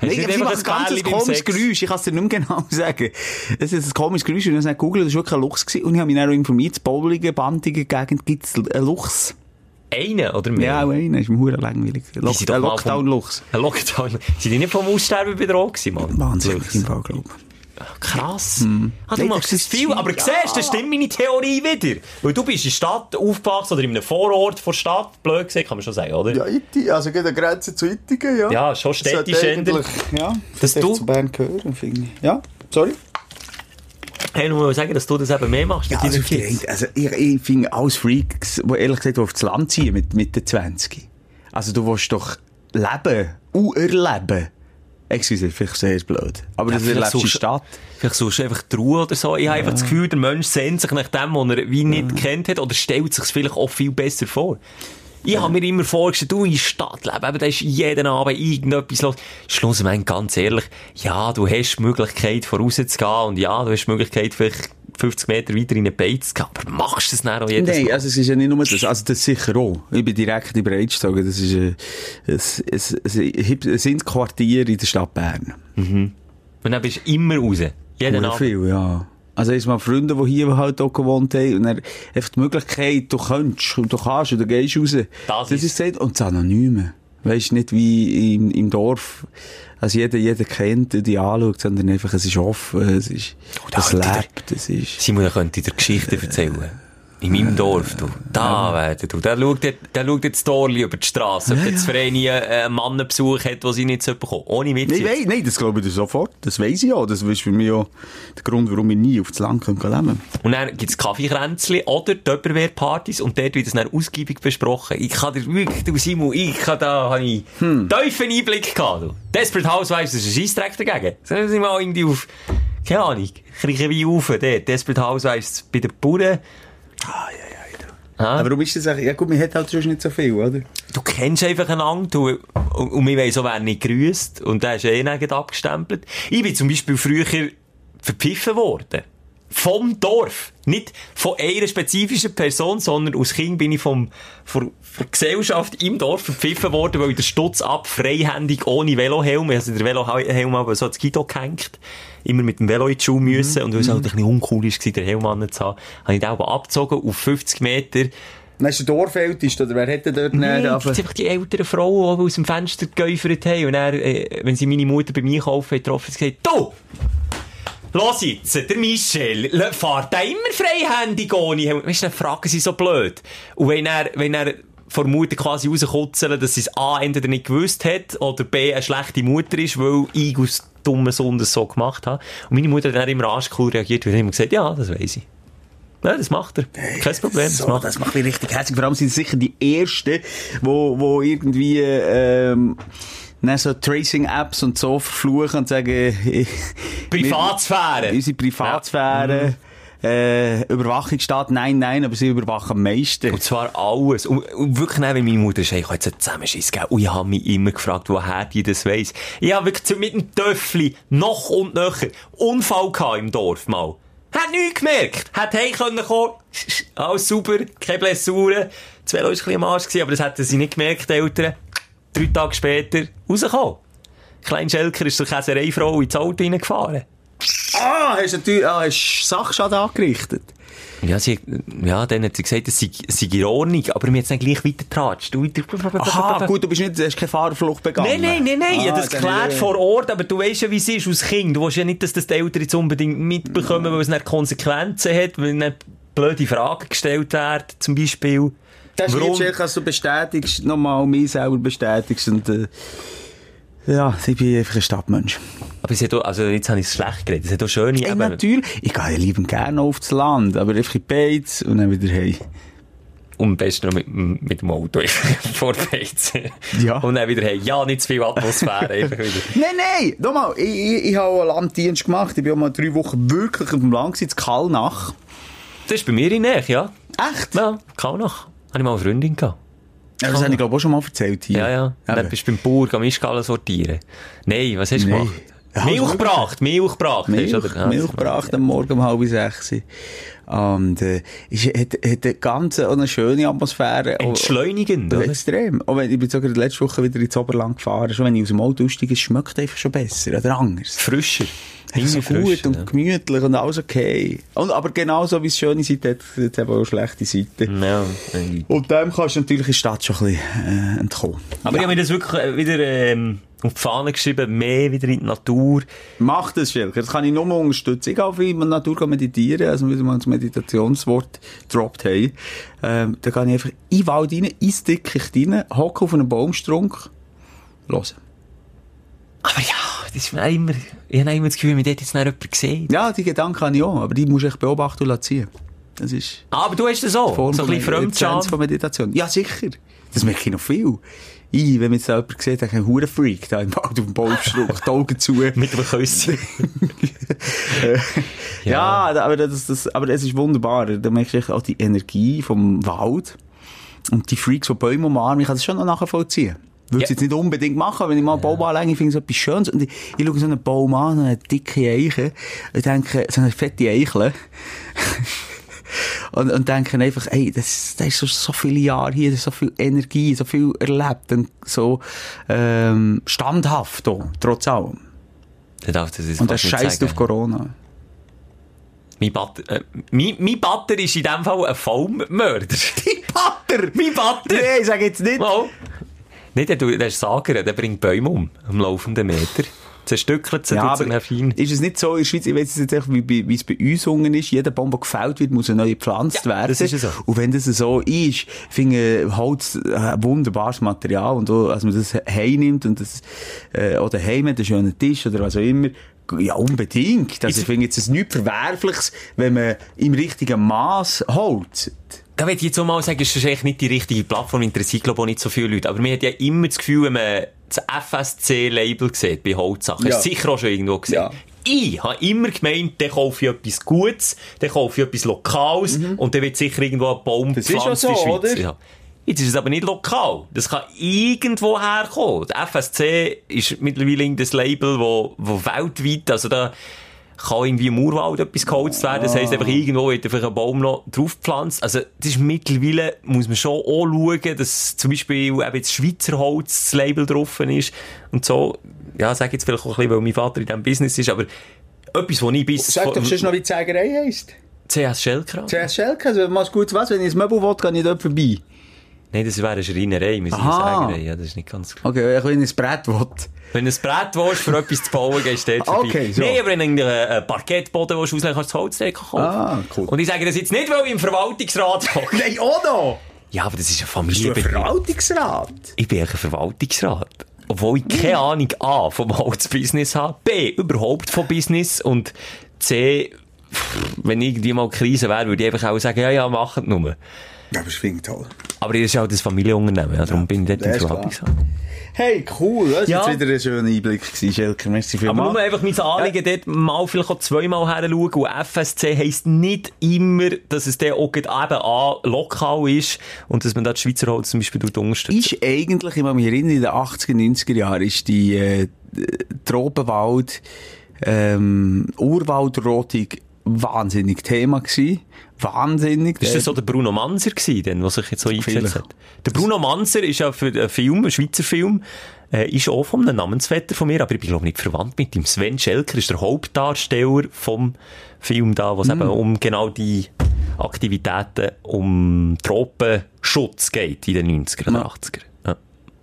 Nein, nicht einfach machen ein ganz komisches? Geräusch. Ich kann es dir nicht mehr genau sagen. Es ist ein komisches Geräusch. Und dann habe ich gegoogelt, das war wirklich ein Luchs. Gewesen. Und ich habe mich dann auch informiert, in Bauligen, Bandigen Gegend gibt es einen Luchs. Einen oder mehr? Ja, auch einer. Ist mir verdammt langweilig. Lock, ein Lockdown-Luchs. Ein Lockdown. Sind die nicht vom Aussterben bedroht gewesen, Mann? Wahnsinnig im Fall, glaube ich. Krass. Ah, du Nein, machst das das viel, aber ja. siehst, das stimmt meine Theorie wieder. Weil du bist in der Stadt aufgewachsen oder in einem Vorort von der Stadt, blöd gesagt, kann man schon sagen, oder? Ja, Iti, also geht eine Grenze zu Ittigen, ja. Ja, schon städtisch ändern. Ja, Dass sollte du- zu Bern gehören, finde ich. Ja, sorry. Hey, nur mal sagen, dass du das eben mehr machst Ja, mit also, deinen Kids. also ich, ich finde alles Freaks, die ehrlich gesagt aufs Land ziehen mit, mit den 20. Also du willst doch leben, und erleben. Excuse, vielleicht sehr blöd. Aber Ja, das erlebst du in der Stadt. Vielleicht suchst du einfach die Ruhe oder so. Ich habe einfach das Gefühl, der Mensch sehnt sich nach dem, was er wie nicht kennt hat, oder stellt sich es vielleicht auch viel besser vor. Ich habe mir immer vorgestellt, du in der Stadt leben, eben, da ist jeden Abend irgendetwas los. Schlussendlich, ganz ehrlich, ja, du hast die Möglichkeit, vorauszugehen und ja, du hast die Möglichkeit, vielleicht 50 Meter weiter in eine Beiz zu gehen, aber machst du das dann auch jedes Nein, Mal? also es ist ja nicht nur das, also das sicher auch. Ich bin direkt in Breitstogen, das ist ein, ein, ein, ein, Quartier in der Stadt Bern. Und dann bist du immer raus. Jeden Abend. viel, ja. Also, ist mal Freunde, die hier halt auch gewohnt haben, und dann einfach die Möglichkeit, du kannst, und du kannst, und du gehst raus. Das ist ist- es. Und das Anonyme. Weisst nicht wie im, im Dorf, also jeder, jeder kennt, und die anschaut, sondern einfach, es ist offen, es ist, da es hat lebt, es ist, Simon, könnte dir Geschichten erzählen. In meinem Dorf, du. Da werden, du. Der schaut, jetzt- der schaut jetzt Dorli über die Straße, ob jetzt Verein äh, einen Mann Besuch hat, den sie nicht so bekommen. Ohne Witz. Nein, nein, nein, das glaube ich sofort. Das weiss ich auch. Das ist für mich auch der Grund, warum ich nie auf das Land leben kann. Und dann gibt's Kaffeekränzli oder Töpperwehrpartys und dort wird es dann ausgiebig besprochen. Ich kann dir wirklich, du Simon, ich kann da, habe ich Hm. tiefen Einblick gehabt, du. Desperate Housewives, das ist ein Scheissdreck dagegen. Sollen sie mal irgendwie auf, keine Ahnung, kriechen wie rauf, dort. Desperate Housewives bei den Bauern. Aber warum ist das eigentlich? Ja gut, man hat halt schon nicht so viel, oder? Du kennst einfach einander, du, und, und wir weiss auch, wer nicht grüßt, und der ist eh nicht abgestempelt. Ich bin zum Beispiel früher verpfiffen worden. Vom Dorf. Nicht von einer spezifischen Person, sondern aus Kind bin ich vom, von, der Gesellschaft im Dorf verpfiffen worden, weil der Stutz ab, freihändig, ohne Velohelm, also der Velohelm aber so ans Guido gehängt, immer mit dem Velo in die Schuhe müssen, und weil es halt ein bisschen uncool war, den Helm anzuhaben, habe ich den aber abgezogen auf 50 Meter, Dann ist der Dorfältest, oder wer hätte dort Nein, nicht das sind einfach die älteren Frauen, die aus dem Fenster geäufert haben. Und dann, äh, wenn sie meine Mutter beim Einkaufen getroffen haben, gesagt, du! Los jetzt, der Michel, fährt da immer freihändig ohne. Weißt du, dann fragen sie so blöd. Und wenn er, wenn er vor Mutter quasi rauskutzeln, dass sie es A, entweder nicht gewusst hat, oder B, eine schlechte Mutter ist, weil ich aus dummen Sohn das so gemacht habe. Und meine Mutter hat dann immer arschcool reagiert und hat immer gesagt, ja, das weiss ich. Ja, das macht er. Kein Problem, das So, macht er. das macht mich richtig herzig. Vor allem sind es sicher die Ersten, wo, wo irgendwie, ähm, dann so Tracing-Apps und so verfluchen und sagen, äh, Privatsphäre. wir- unsere Privatsphäre, äh, Überwachungsstaat, nein, nein, aber sie überwachen am meisten. Und zwar alles. Und, und wirklich nicht, wenn meine Mutter sagt, ich habe jetzt einen Zusammenschiss gegeben. Und ich habe mich immer gefragt, woher die das weiss. Ich habe wirklich mit dem Töffli noch und nöcher Unfall im Dorf mal. Hat nichts gemerkt. Hat heim können kommen. Alles super, keine Blessuren. Das Velo war ein bisschen am Arsch, aber das hätten sie nicht gemerkt, die Eltern. Drei Tage später rausgekommen. Klein Schelker ist zur Käsereifrau ins Auto reingefahren. Ah, hast du natürlich, ah, hast Sachschaden angerichtet? Ja, sie, ja, dann hat sie gesagt, es sei, es sei in Ordnung, aber mir jetzt nicht gleich weitertratscht. Aha, gut, du bist nicht, hast keine Fahrerflucht begangen. Nein, nein, nein, nein, Ah, das dann- geklärt vor Ort, aber du weißt ja, wie es ist als Kind. Du willst ja nicht, dass das die Eltern jetzt unbedingt mitbekommen, weil es nicht Konsequenzen hat, weil nicht blöde Fragen gestellt werden, zum Beispiel. Das ist liebst, dass du bestätigst, nochmal mich selber bestätigst und, äh, ja, ich bin einfach ein Stadtmensch. Aber es hat auch, also jetzt habe ich es schlecht geredet, es hat auch schöne, eben, natürlich. Ich gehe ja liebend gerne aufs Land, aber einfach in Beiz und dann wieder heim. und am besten noch mit, mit dem Auto vorbeizen. Ja. Und dann wieder, hey, ja, nicht zu viel Atmosphäre, einfach wieder. Nein, nein! Nochmal, ich, ich, ich habe einen Landdienst gemacht. Ich bin auch mal drei Wochen wirklich auf dem Land gewesen, in Kallnach. Das ist bei mir in Nähe, ja. Echt? Ja, Kaunach. Habe ich mal eine Freundin gehabt. Ja, das habe ich glaube auch schon mal erzählt hier. Ja, ja. Dann Eben. bist du beim Bauer am Mischgallen sortieren. Nein, was hast du Nein. gemacht? Ja, Milch gebracht, Milch gebracht. Milch, oder? Milch gebracht am Morgen um halb sechs. Und, äh, ist, hat, hat eine ganz eine schöne Atmosphäre. Entschleunigend, oder? Extrem. Auch wenn, ich bin sogar letzte Woche wieder ins Oberland gefahren. Schon wenn ich aus dem Auto aussteige, es schmeckt einfach schon besser oder anders. Frischer. So gut und ja. gemütlich und alles okay. Und, aber genauso wie es schöne Seite hat, hat es eben auch schlechte Seiten. Ja. Und dem kannst du natürlich in der Stadt schon ein bisschen äh, entkommen. Aber ich habe mir das wirklich äh, wieder ähm, auf die Fahne geschrieben, mehr wieder in die Natur. Mach das, Schelker. Das kann ich nur mal unterstützen. Ich gehe auf in der Natur meditieren, also wieder mal das Meditationswort gedroppt haben. Ähm, da gehe ich einfach in den Wald rein, ins Dickicht rein, hocke auf einem Baumstrunk, hören. Aber ja, das ist mir immer, ich habe immer das Gefühl, mir dort jetzt noch jemand gesehen. Ja, die Gedanken habe ich auch, aber die musst du echt beobachten und ziehen. Das ist aber du hast das auch. Form so ein bisschen Fremdscham. von Meditation. Ja, sicher. Das merke ich noch viel. Ich, wenn man jetzt da jemanden sieht, denke ich, ein Hurenfreak, da im Wald auf dem Baumstrunk, die Augen zu. Mit dem Küsschen. Ja, da- aber, das, das, aber es ist wunderbar. Da merkst du echt auch die Energie vom Wald. und die Freaks, die Bäume umarmen, ich kann das schon noch nachvollziehen. Würde es Ja. jetzt nicht unbedingt machen, wenn ich mal einen Baum anlege, ich finde es etwas Schönes. Und ich, ich schaue so einen Baum an, so eine dicke Eiche, und denke, so eine fette Eichel. und, und denke einfach, ey, das, das ist so, so viele Jahre hier, so viel Energie, so viel erlebt und so, ähm, standhaft auch, trotz allem. Das darf das jetzt Und nicht scheißt auf Corona. Mein Butter, äh, mein, mein Butter ist in dem Fall ein Vollmörder. Die Pater! mein Butter! Nee, ich sage jetzt nicht. Mal. Nicht, der, der ist Sager, der bringt Bäume um, am laufenden Meter. Zerstückelt sie, Ja, tut fein. ist es nicht so in der Schweiz, ich weiß jetzt nicht, wie, wie, es bei uns unten ist, jeder Baum, der gefällt wird, muss neu gepflanzt Ja, werden. das ist so. Und wenn das so ist, finde ich Holz ein wunderbares Material und auch, als man das heimnimmt und das, äh, oder heim hat, einen schönen Tisch oder was auch immer, ja, unbedingt. Also ich finde jetzt nichts Verwerfliches, wenn man im richtigen Maß holzt. Da will ich jetzt auch mal sagen, es ist echt nicht die richtige Plattform, interessiert glaube ich auch nicht so viele Leute. Aber man hat ja immer das Gefühl, wenn man das FSC-Label sieht bei Holzsachen, Ja. hast du sicher auch schon irgendwo gesehen. Ja. Ich habe immer gemeint, dann kaufe ich etwas Gutes, dann kaufe ich etwas Lokales und dann wird sicher irgendwo ein Baum Mhm. Das ist gepflanzt in so, der Schweiz. oder? Ja. Jetzt ist es aber nicht lokal. Das kann irgendwo herkommen. Der FSC ist mittlerweile das Label, wo, wo weltweit, also da kann irgendwie im Urwald etwas geholzt werden. Das heisst einfach irgendwo wird einfach ein Baum noch draufgepflanzt. Also das ist mittlerweile, muss man schon auch schauen, dass zum Beispiel eben jetzt Schweizer Holz das Label drauf ist und so. Ja, sag jetzt vielleicht auch ein bisschen, weil mein Vater in diesem Business ist, aber etwas, wo ich bis... Sag doch sonst noch, wie die Sägerei heisst. CS Schellkran? CS Schelke, also wenn man gut was, wenn ich ein Möbel will, gehe ich dort vorbei. Nein, das wäre eine Schreinerei, müssen wir Aha. sagen. Ja, das ist nicht ganz klar. Okay, wenn ich ein Brett will. Wenn du ein Brett willst, für etwas zu bauen, gehst du dort vorbei. Okay, so. Nein, aber wenn du einen äh, Parkettboden willst, auslegen, kannst du das Holzdecke kaufen. Ah, cool. Und ich sage das jetzt nicht, weil ich im Verwaltungsrat hocke. Nein, auch noch! Ja, aber das ist ein Bist du ein. Verwaltungsrat? Ich bin ein Verwaltungsrat. Obwohl ich keine Ahnung A vom Holzbusiness habe, B überhaupt von Business und C, pff, wenn irgendwie mal Krise wäre, würde ich einfach auch sagen, ja, ja, macht nur. Ja, aber finde toll. Aber das ist auch das Familienunternehmen, ja, darum bin ich dort klar. Verwaltungsrat. Hey, cool. Das Ja. war jetzt wieder ein schöner Einblick, gewesen, Schelker. Merci Aber nur vielmals. einfach mein Anliegen, dort mal vielleicht auch zweimal her schauen. Und FSC heisst nicht immer, dass es dann auch eben A, lokal ist und dass man da das Schweizer Holz zum Beispiel dort unterstützt. Ist eigentlich, ich kann mich erinnern, in den 80er, 90er Jahren ist die äh, Tropenwald, ähm, Urwaldrotung wahnsinnig Thema gewesen. Wahnsinnig. Ist das so der Bruno Manser gewesen, denn, was sich jetzt so eingesetzt hat? Der Bruno Manser ist ja für einen Film, einen Schweizer Film, äh, ist auch von einem Namensvetter von mir, aber ich bin glaube nicht verwandt mit ihm. Sven Schelker ist der Hauptdarsteller vom Film da, wo es eben um genau die Aktivitäten um Tropenschutz geht in den 90er oder 80er.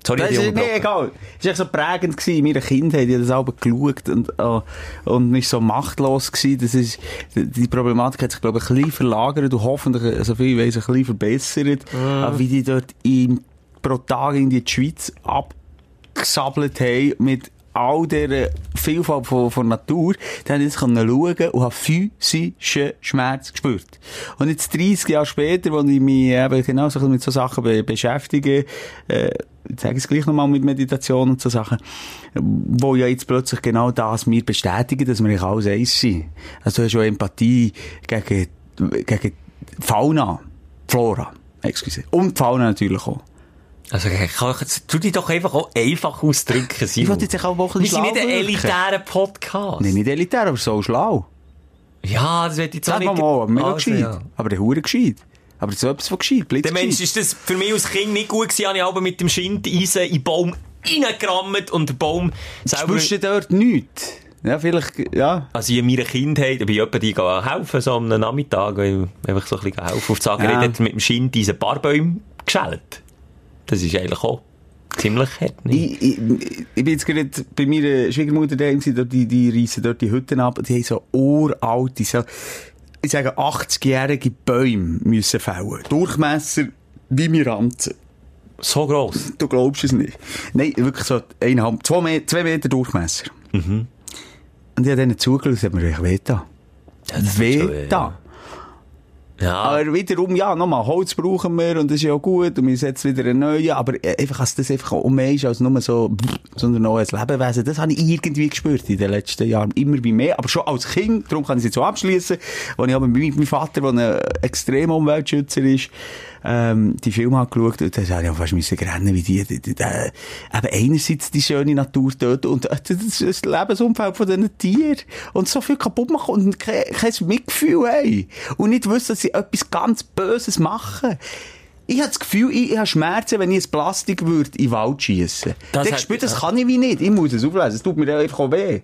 Sorry, Das ich ist habe unterbrochen. egal. Das war so prägend gewesen. In meiner Kindheit die das aber geschaut und, äh, und ist so machtlos gewesen. Das ist, die Problematik hat sich, glaube ich, ein bisschen verlagert und hoffentlich, so viel ich weiss, ein bisschen verbessert. Aber wie die dort in, pro Tag in die Schweiz abgesabbelt haben mit all dieser Vielfalt von, von Natur, dann jetzt schauen und habe physischen Schmerz gespürt. Und jetzt 30 Jahre später, wo ich mich eben genau so mit so Sachen be beschäftige, äh, ich sage es gleich nochmal mit Meditation und so Sachen, wo ja jetzt plötzlich genau das mir bestätigen, dass wir eigentlich alles eins sind. Also du hast schon Empathie gegen, gegen Fauna, Flora, excuse. Und Fauna natürlich auch. Also, ich tu dich doch einfach auch einfach ausdrücken, Simon. Ich wollte jetzt auch ein bisschen Wir sind nicht ein elitärer Podcast. Nein, nicht elitär, aber so schlau. Ja, das wird jetzt auch Sag nicht... mal aber mega Also, gescheit. ja. Aber der Hure gescheit. Aber so etwas von gescheit, Der Mensch blitzgescheit. ist das für mich als Kind nicht gut gewesen, habe ich aber mit dem Schindeisen in den Baum reingerammt und der Baum selber... Du dort nichts? Ja, vielleicht, ja. Also in meiner Kindheit, bei jemandem, die gehen helfen, so am Nachmittag, einfach so ein bisschen helfen. Auf die Sagerei, Ja. dort mit dem Schindeisen ein paar Bäume geschält. Das ist eigentlich auch ziemlich hart? Ich, ich, ich bin jetzt gerade bei meiner Schwiegermutter daheim dort, die, die reissen dort die Hütten ab, die haben so uralte, so, ich sage 80-jährige Bäume müssen fällen. Durchmesser wie mir Ranzen. So gross. Du glaubst es nicht. Nein, wirklich so eineinhalb, zwei, Me zwei Meter Durchmesser. Mhm. Und ich habe denen zugeschaut, es hat mir weh da. Weh, da. Ja. Aber wiederum, ja, nochmal, Holz brauchen wir und das ist ja auch gut und wir setzen wieder einen neuen, aber äh, einfach, dass das einfach mehr ist als nur so, sondern auch ein Lebewesen, das habe ich irgendwie gespürt in den letzten Jahren, immer bei mehr, aber schon als Kind, darum kann ich es jetzt so abschließen, wo ich aber mit meinem Vater, der ein extremer Umweltschützer ist, ähm, die Filme angeschaut und dann habe ich auch fast müssen rennen, wie die, die, die, die äh, eben einerseits die schöne Natur töten und äh, das Lebensumfeld von diesen Tieren und so viel kaputt machen und kein, kein Mitgefühl haben und nicht wissen, dass sie etwas ganz Böses machen. Ich habe das Gefühl, ich, ich habe Schmerzen, wenn ich ein Plastik würde in den Wald schiessen. Das hat- spürt, das kann ich wie nicht. Ich muss es auflesen. Es tut mir einfach auch weh.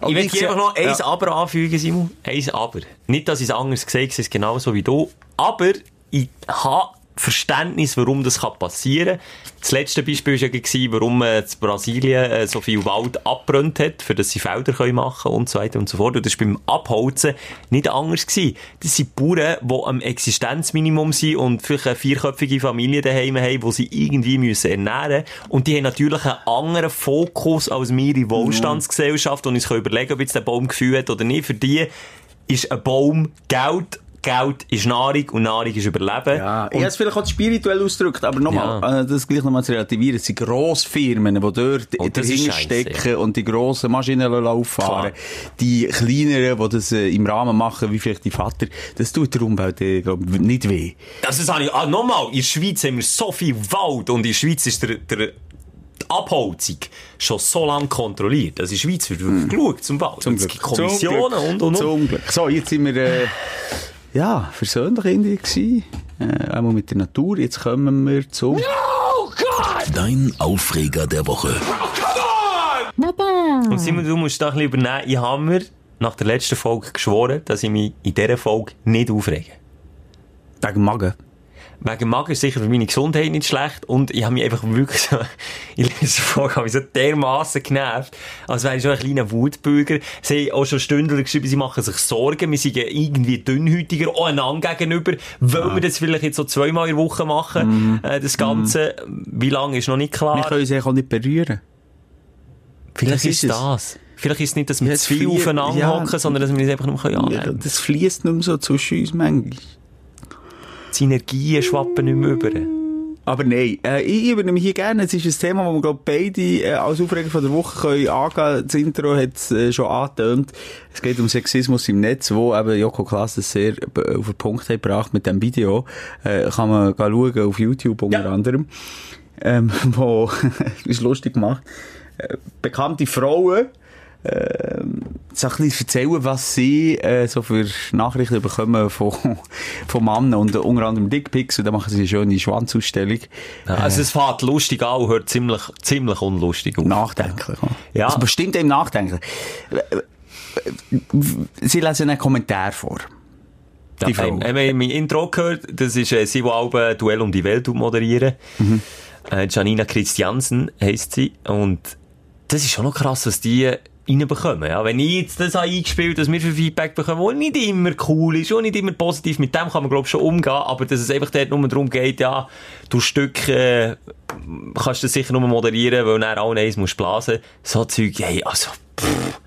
Und Ich will ich hier einfach noch ein Ja. Aber anfügen, Simon. Ein Aber. Nicht, dass ich es anders sehe, es ist genauso wie du. Aber ich habe Verständnis, warum das passieren kann. Das letzte Beispiel war ja, warum äh, Brasilien so viel Wald abbrennt hat, für dass sie Felder können machen und so weiter und so fort. Und das war beim Abholzen nicht anders gewesen. Das sind Bauern, die am Existenzminimum sind und vielleicht eine vierköpfige Familie daheim haben, die sie irgendwie müssen ernähren müssen. Und die haben natürlich einen anderen Fokus als wir in Wohlstandsgesellschaft und uns können überlegen, ob jetzt der Baum Gefühl hat oder nicht. Für die ist ein Baum Geld, Geld ist Nahrung und Nahrung ist Überleben. Ja, ich und habe es vielleicht auch spirituell ausgedrückt, aber nochmal, Ja. äh, das gleich nochmal zu relativieren. Es sind Grossfirmen, die dort Oh, das ist dahinter stecken und die grossen Maschinen auffahren. Die kleineren, die das äh, im Rahmen machen, wie vielleicht die Vater, das tut der Umwelt, äh, nicht weh. Das habe ich, ah, nochmal, in der Schweiz haben wir so viel Wald und in der Schweiz ist der, der, die Abholzung schon so lange kontrolliert. Also in der Schweiz wird wirklich geschaut zum Wald. Und es gibt Kommissionen Zum Glück. und, und, und. Zum Glück. So, jetzt sind wir, äh, ja, versöhnlich irgendwie gewesen. Äh, einmal mit der Natur. Jetzt kommen wir zum... Dein Aufreger der Woche. Und Simon, du musst bisschen übernehmen. Ich habe mir nach der letzten Folge geschworen, dass ich mich in dieser Folge nicht aufrege. Wegen Magen. Wegen Magen ist sicher für meine Gesundheit nicht schlecht und ich habe mich einfach wirklich so, in der letzten Folge habe ich so dermassen genervt, als wäre ich schon ein kleiner Wutbürger. Sie haben auch schon Stündler geschrieben, sie machen sich Sorgen, wir sind irgendwie dünnhäutiger, auch einander gegenüber. Wollen wir das vielleicht jetzt so zweimal in der Woche machen, äh, das Ganze? Wie lange ist noch nicht Wir klar. können uns eigentlich auch nicht berühren. Vielleicht das ist es das. Vielleicht ist es nicht, dass wir Ja, zu viel aufeinander ja. hocken, sondern dass wir uns einfach nur Ja, anlegen das fließt nicht mehr so zwischen uns manchmal. Die Synergien schwappen nicht mehr über. Aber nein, äh, ich übernehme hier gerne. Es ist ein Thema, das wir, glaube beide äh, als Aufreger von der Woche können angehen Das Intro hat es äh, schon angetönt. Es geht um Sexismus im Netz, wo eben Joko Klaas das sehr äh, auf den Punkt hat gebracht mit dem Video. Äh, kann man schauen auf YouTube unter anderem. Ähm, wo, ist lustig gemacht. Äh, bekannte Frauen, ähm, so ein bisschen erzählen, was sie äh, so für Nachrichten bekommen von, von Männern und unter anderem Dickpics und dann machen sie eine schöne Schwanzausstellung. Also es fährt lustig an und hört ziemlich, ziemlich unlustig auf. Nachdenklich. Ja. Also bestimmt eben nachdenklich. Sie lesen einen Kommentar vor. Die Frau. Haben wir im Intro gehört, das ist äh, sie, die auch äh, Duell um die Welt moderieren. Mhm. Äh, Janina Christiansen heisst sie. Und das ist schon noch krass, was die reinbekommen. Ja, wenn ich jetzt das habe eingespielt dass wir für Feedback bekommen, das nicht immer cool ist und nicht immer positiv, mit dem kann man, glaube ich, schon umgehen, aber dass es einfach dort nur darum geht, ja, du Stück, äh, kannst das sicher nur moderieren, weil dann auch eins musst blasen. So Zeug, hey, also, pff,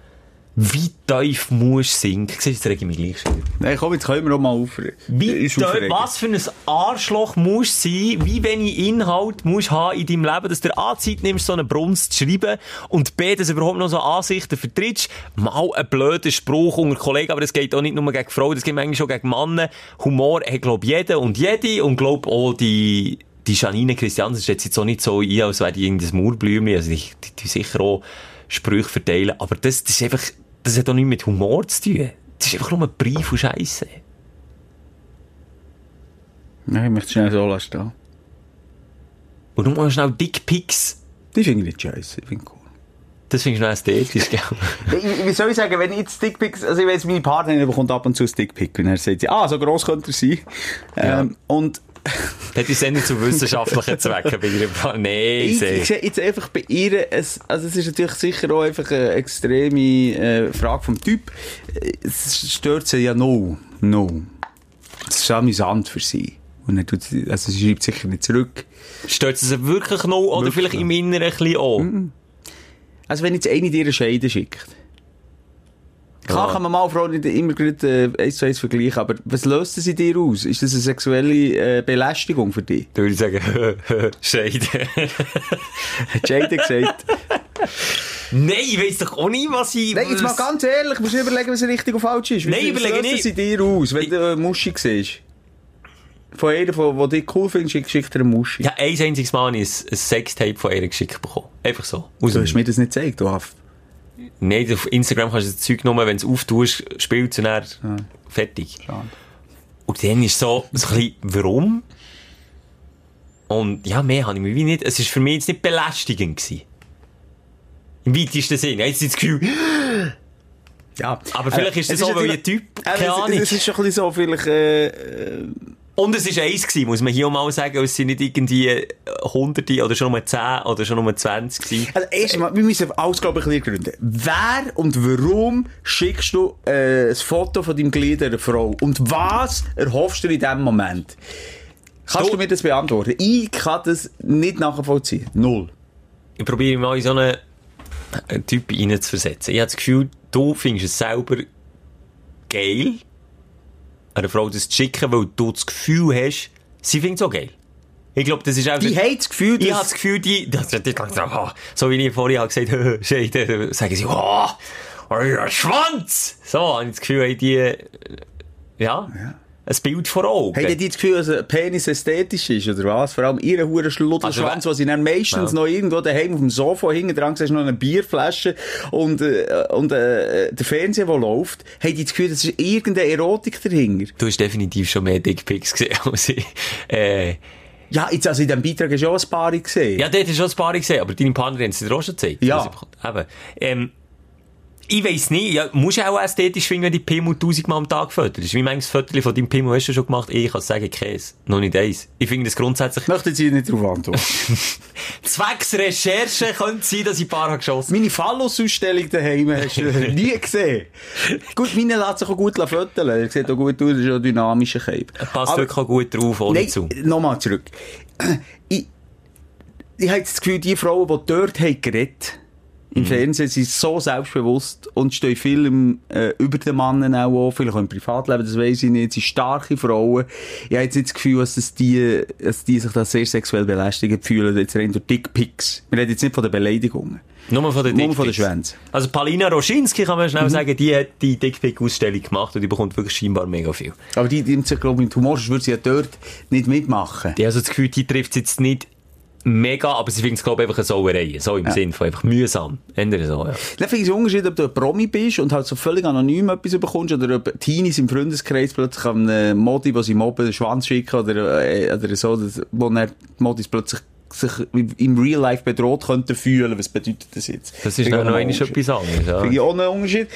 wie tief musst du singen? Siehst du, jetzt rege ich mich gleich schon. Nein, komm, jetzt können wir auch mal aufregen. Wie tief, was für ein Arschloch musst du sein, wie wenig Inhalt musst haben in deinem Leben, dass du A, Zeit nimmst, so einen Brunst zu schreiben und B, dass du überhaupt noch so Ansichten vertrittst. Mal ein blöder Spruch unter Kollegen, aber das geht auch nicht nur gegen Frauen, das geht manchmal schon gegen Männer. Humor hat, glaub jeder und jede und glaub auch die, die Janine Christiansen schätzt jetzt auch nicht so ein, als wäre die irgendein Mauerblümchen, also die, die, die sicher auch Sprüche verteilen, aber das, das ist einfach, das hat auch nichts mit Humor zu tun. Das ist einfach nur ein Brief und Scheisse. Nein, ich möchte schnell so lassen. Und nur mal schnell Dickpics. Die finde ich nicht scheiße. Ich finde cool. Das findest du noch ästhetisch, gell? Ich- Wie soll ich sagen, wenn ich jetzt Dickpics, also ich weiss, meine Partnerin bekommt ab und zu ein Dickpic und er sagt sie, ah, so gross könnte er sein. Ähm, und Das ist nicht zu wissenschaftlichen Zwecken bei dir. Nein, ich, ich sehe. jetzt einfach bei ihr, es, also es ist natürlich sicher auch einfach eine extreme äh, Frage vom Typ. Es stört sie ja no, no. Es ist amüsant für sie. Und er tut, sie- also sie schreibt sicher nicht zurück. Stört es sie wirklich noch oder Wirklich. vielleicht im Inneren ein bisschen auch? Also wenn jetzt eine dir eine Scheide schickt. Klar Ja. kann man mal Frau nicht immer gerade äh, eins zu eins vergleichen, aber was löst das in dir aus? Ist das eine sexuelle äh, Belästigung für dich? Da würde ich sagen, Scheide. Hat Scheide gesagt? Nein, ich weiss doch auch nicht, was ich... Nein, jetzt mal ganz ehrlich, musst du überlegen, was richtig und falsch ist. Nein, was überlege löst das in dir aus, wenn du eine Muschi siehst? von einer, die dich cool findest, schickt dir eine Muschi. Ja, ein einziges Mal habe ich ein, ein Sextape von ihr geschickt bekommen. Einfach so. Aus Du hast mir das nicht gezeigt, du Aff. Nein, auf Instagram kannst du das Zeug nur, wenn du es auftust, spielst du dann fertig. Schade. Und dann ist so, so ein bisschen, warum? Und ja, mehr habe ich mir wie nicht, es ist für mich jetzt nicht belästigend gewesen. Im weitesten Sinne. Jetzt ist das Gefühl, Ja. aber vielleicht ist es so, weil ein Typ, Äh, keine es- Ahnung. Es ist schon ein bisschen so, vielleicht, äh, äh, Und es war eins gewesen, muss man hier mal sagen, es sind nicht irgendwie äh, hunderte oder schon nur 10 oder schon nur 20 gewesen. Also, erstmal, wir müssen alles, glaube ich, ein gründen. Wer und warum schickst du äh, ein Foto von deinem Glied einer Frau? Und was erhoffst du in diesem Moment? Kannst Du- du mir das beantworten? Ich kann das nicht nachvollziehen. Null. Ich probiere mal in so einen einen Typ reinzuversetzen. Ich habe das Gefühl, du findest es selber geil, einer Frau das zu schicken, weil du das Gefühl hast, sie findet es auch geil. Ich glaube, das ist einfach... Die haben das Gefühl, Ich dass- habe das Gefühl, die, das, die, die, oh, so wie ich vorhin habe gesagt Scheide, dann sagen sie, oh, euer Schwanz! So, habe ich das Gefühl, die, äh, ja, ein Bild vor Augen. Haben die das Gefühl, dass ein Penis ästhetisch ist, oder was? Vor allem ihre hure Schluddelschwanz, Also, wo sie dann meistens Ja. noch irgendwo daheim auf dem Sofa hinten dran siehst, noch eine Bierflasche und, äh, und äh, der Fernseher, der läuft, haben die das Gefühl, das ist irgendeine Erotik dahinter. Du hast definitiv schon mehr Dickpics gesehen als ich. Äh, Ja, jetzt, also in diesem Beitrag hast du auch ein paar gesehen. Ja, dort hast du schon ein paar gesehen, aber deine Partnerin haben sie dir auch schon gezeigt. Ja. Eben. Ähm, ich weiss nicht, ja, musst du auch ästhetisch finden, wenn die Pimmel tausendmal am Tag fötterst. Wie manches Foto von deinem Pimmel hast du schon gemacht? Ich kann sagen, Käse. Noch nicht eins. Ich finde das grundsätzlich... Möchten Sie nicht darauf antworten? Zwecks Recherche könnte sein, dass ich ein paar habe geschossen Meine Phallus-Ausstellung daheim hast du nie gesehen. gut, meine lässt sich auch gut föteln. Er sieht auch gut aus, ist auch ein dynamischer Cape. Passt wirklich auch gut drauf, ohne Nein, zu. nochmal zurück. Ich, ich habe das Gefühl, die Frauen, die dort haben geredet im Fernsehen, sind so selbstbewusst und stehen viel im, äh, über den Mannen auch, an, vielleicht auch im Privatleben, das weiß ich nicht. Sie sind starke Frauen. Ich habe jetzt nicht das Gefühl, dass, das die, dass die sich da sehr sexuell belästigt fühlen, jetzt rein durch Dickpics. Wir reden jetzt nicht von den Beleidigungen. Nur von den Nur von den. Schwänzen. Also Palina Roschinski, kann man schnell sagen, die hat die Dickpic-Ausstellung gemacht und die bekommt wirklich scheinbar mega viel. Aber die, die, die glaube ich, mit Humor, sonst würde sie ja dort nicht mitmachen. Die also das Gefühl, die trifft es jetzt nicht mega, aber sie findet es, glaube ich, einfach eine Sauerei. So im Sinn von einfach mühsam. Ändern so, ja. Dann finde ich es Unterschied, ob du ein Promi bist und halt so völlig anonym etwas bekommst oder ob Teenies im Freundeskreis plötzlich an eine Modi, die sie mobben, den Schwanz schicken oder, äh, oder so, wo dann die Modis plötzlich sich im Real Life bedroht könnten fühlen. Was bedeutet das jetzt? Das ist noch Unterschied. etwas anderes. Ja. Finde ich auch einen Unterschied.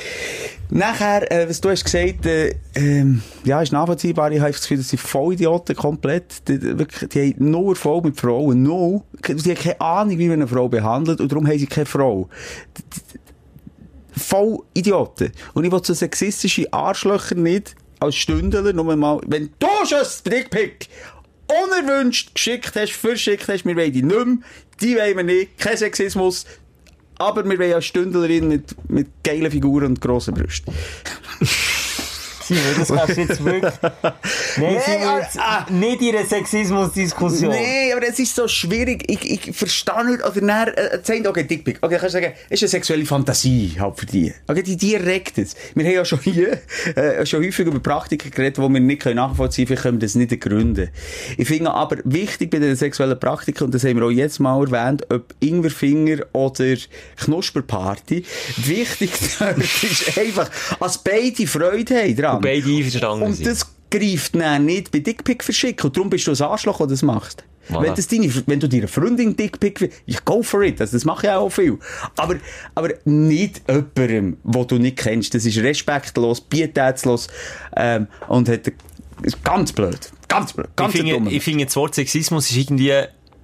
Nachher, äh, was du hast gesagt, äh, ähm, ja, ist nachvollziehbar. Ich habe das Gefühl, das sind Vollidioten komplett. Die, wirklich, die haben nur Erfolg mit Frauen. Null. Die haben keine Ahnung, wie man eine Frau behandelt und darum haben sie keine Frau. Die- die- Voll Idioten. Und ich will so sexistische Arschlöcher nicht als Stündler, nur mal, wenn du schon ein Dickpick unerwünscht geschickt hast, verschickt hast, wir wollen die nicht mehr, die wollen wir nicht, kein Sexismus, aber wir wollen als Stündlerin mit, mit geilen Figuren und grossen Brüsten. Das kannst du jetzt wirklich... Nein, wir jetzt nicht in einer Sexismus-Diskussion. Nee, aber es ist so schwierig. Ich, ich verstehe nicht. Oder dann, äh, sagt, okay, Dickpick. Okay, kannst du sagen, es ist eine sexuelle Fantasie halt für die. Okay, die, die regt es. Wir haben ja schon hier, äh, schon häufig über Praktiken geredet, die wir nicht können nachvollziehen können. Vielleicht können wir das nicht ergründen. Ich finde aber wichtig bei den sexuellen Praktiken, und das haben wir auch jetzt mal erwähnt, ob Ingwerfinger oder Knusperparty, wichtig ist einfach, als beide Freude haben dran. Und beide einverstanden Und das greift dann nicht bei Dickpick verschicken. Und darum bist du ein Arschloch, der das macht. Voilà. Wenn, das deine, wenn du deiner Freundin Dickpick willst, ich go for it. Also, das mache ich auch viel. Aber, aber nicht jemandem, den du nicht kennst. Das ist respektlos, pietätslos, ähm, und hat, ist ganz blöd. Ganz blöd. Ganz ich, finde, ich finde, das Wort Sexismus ist irgendwie,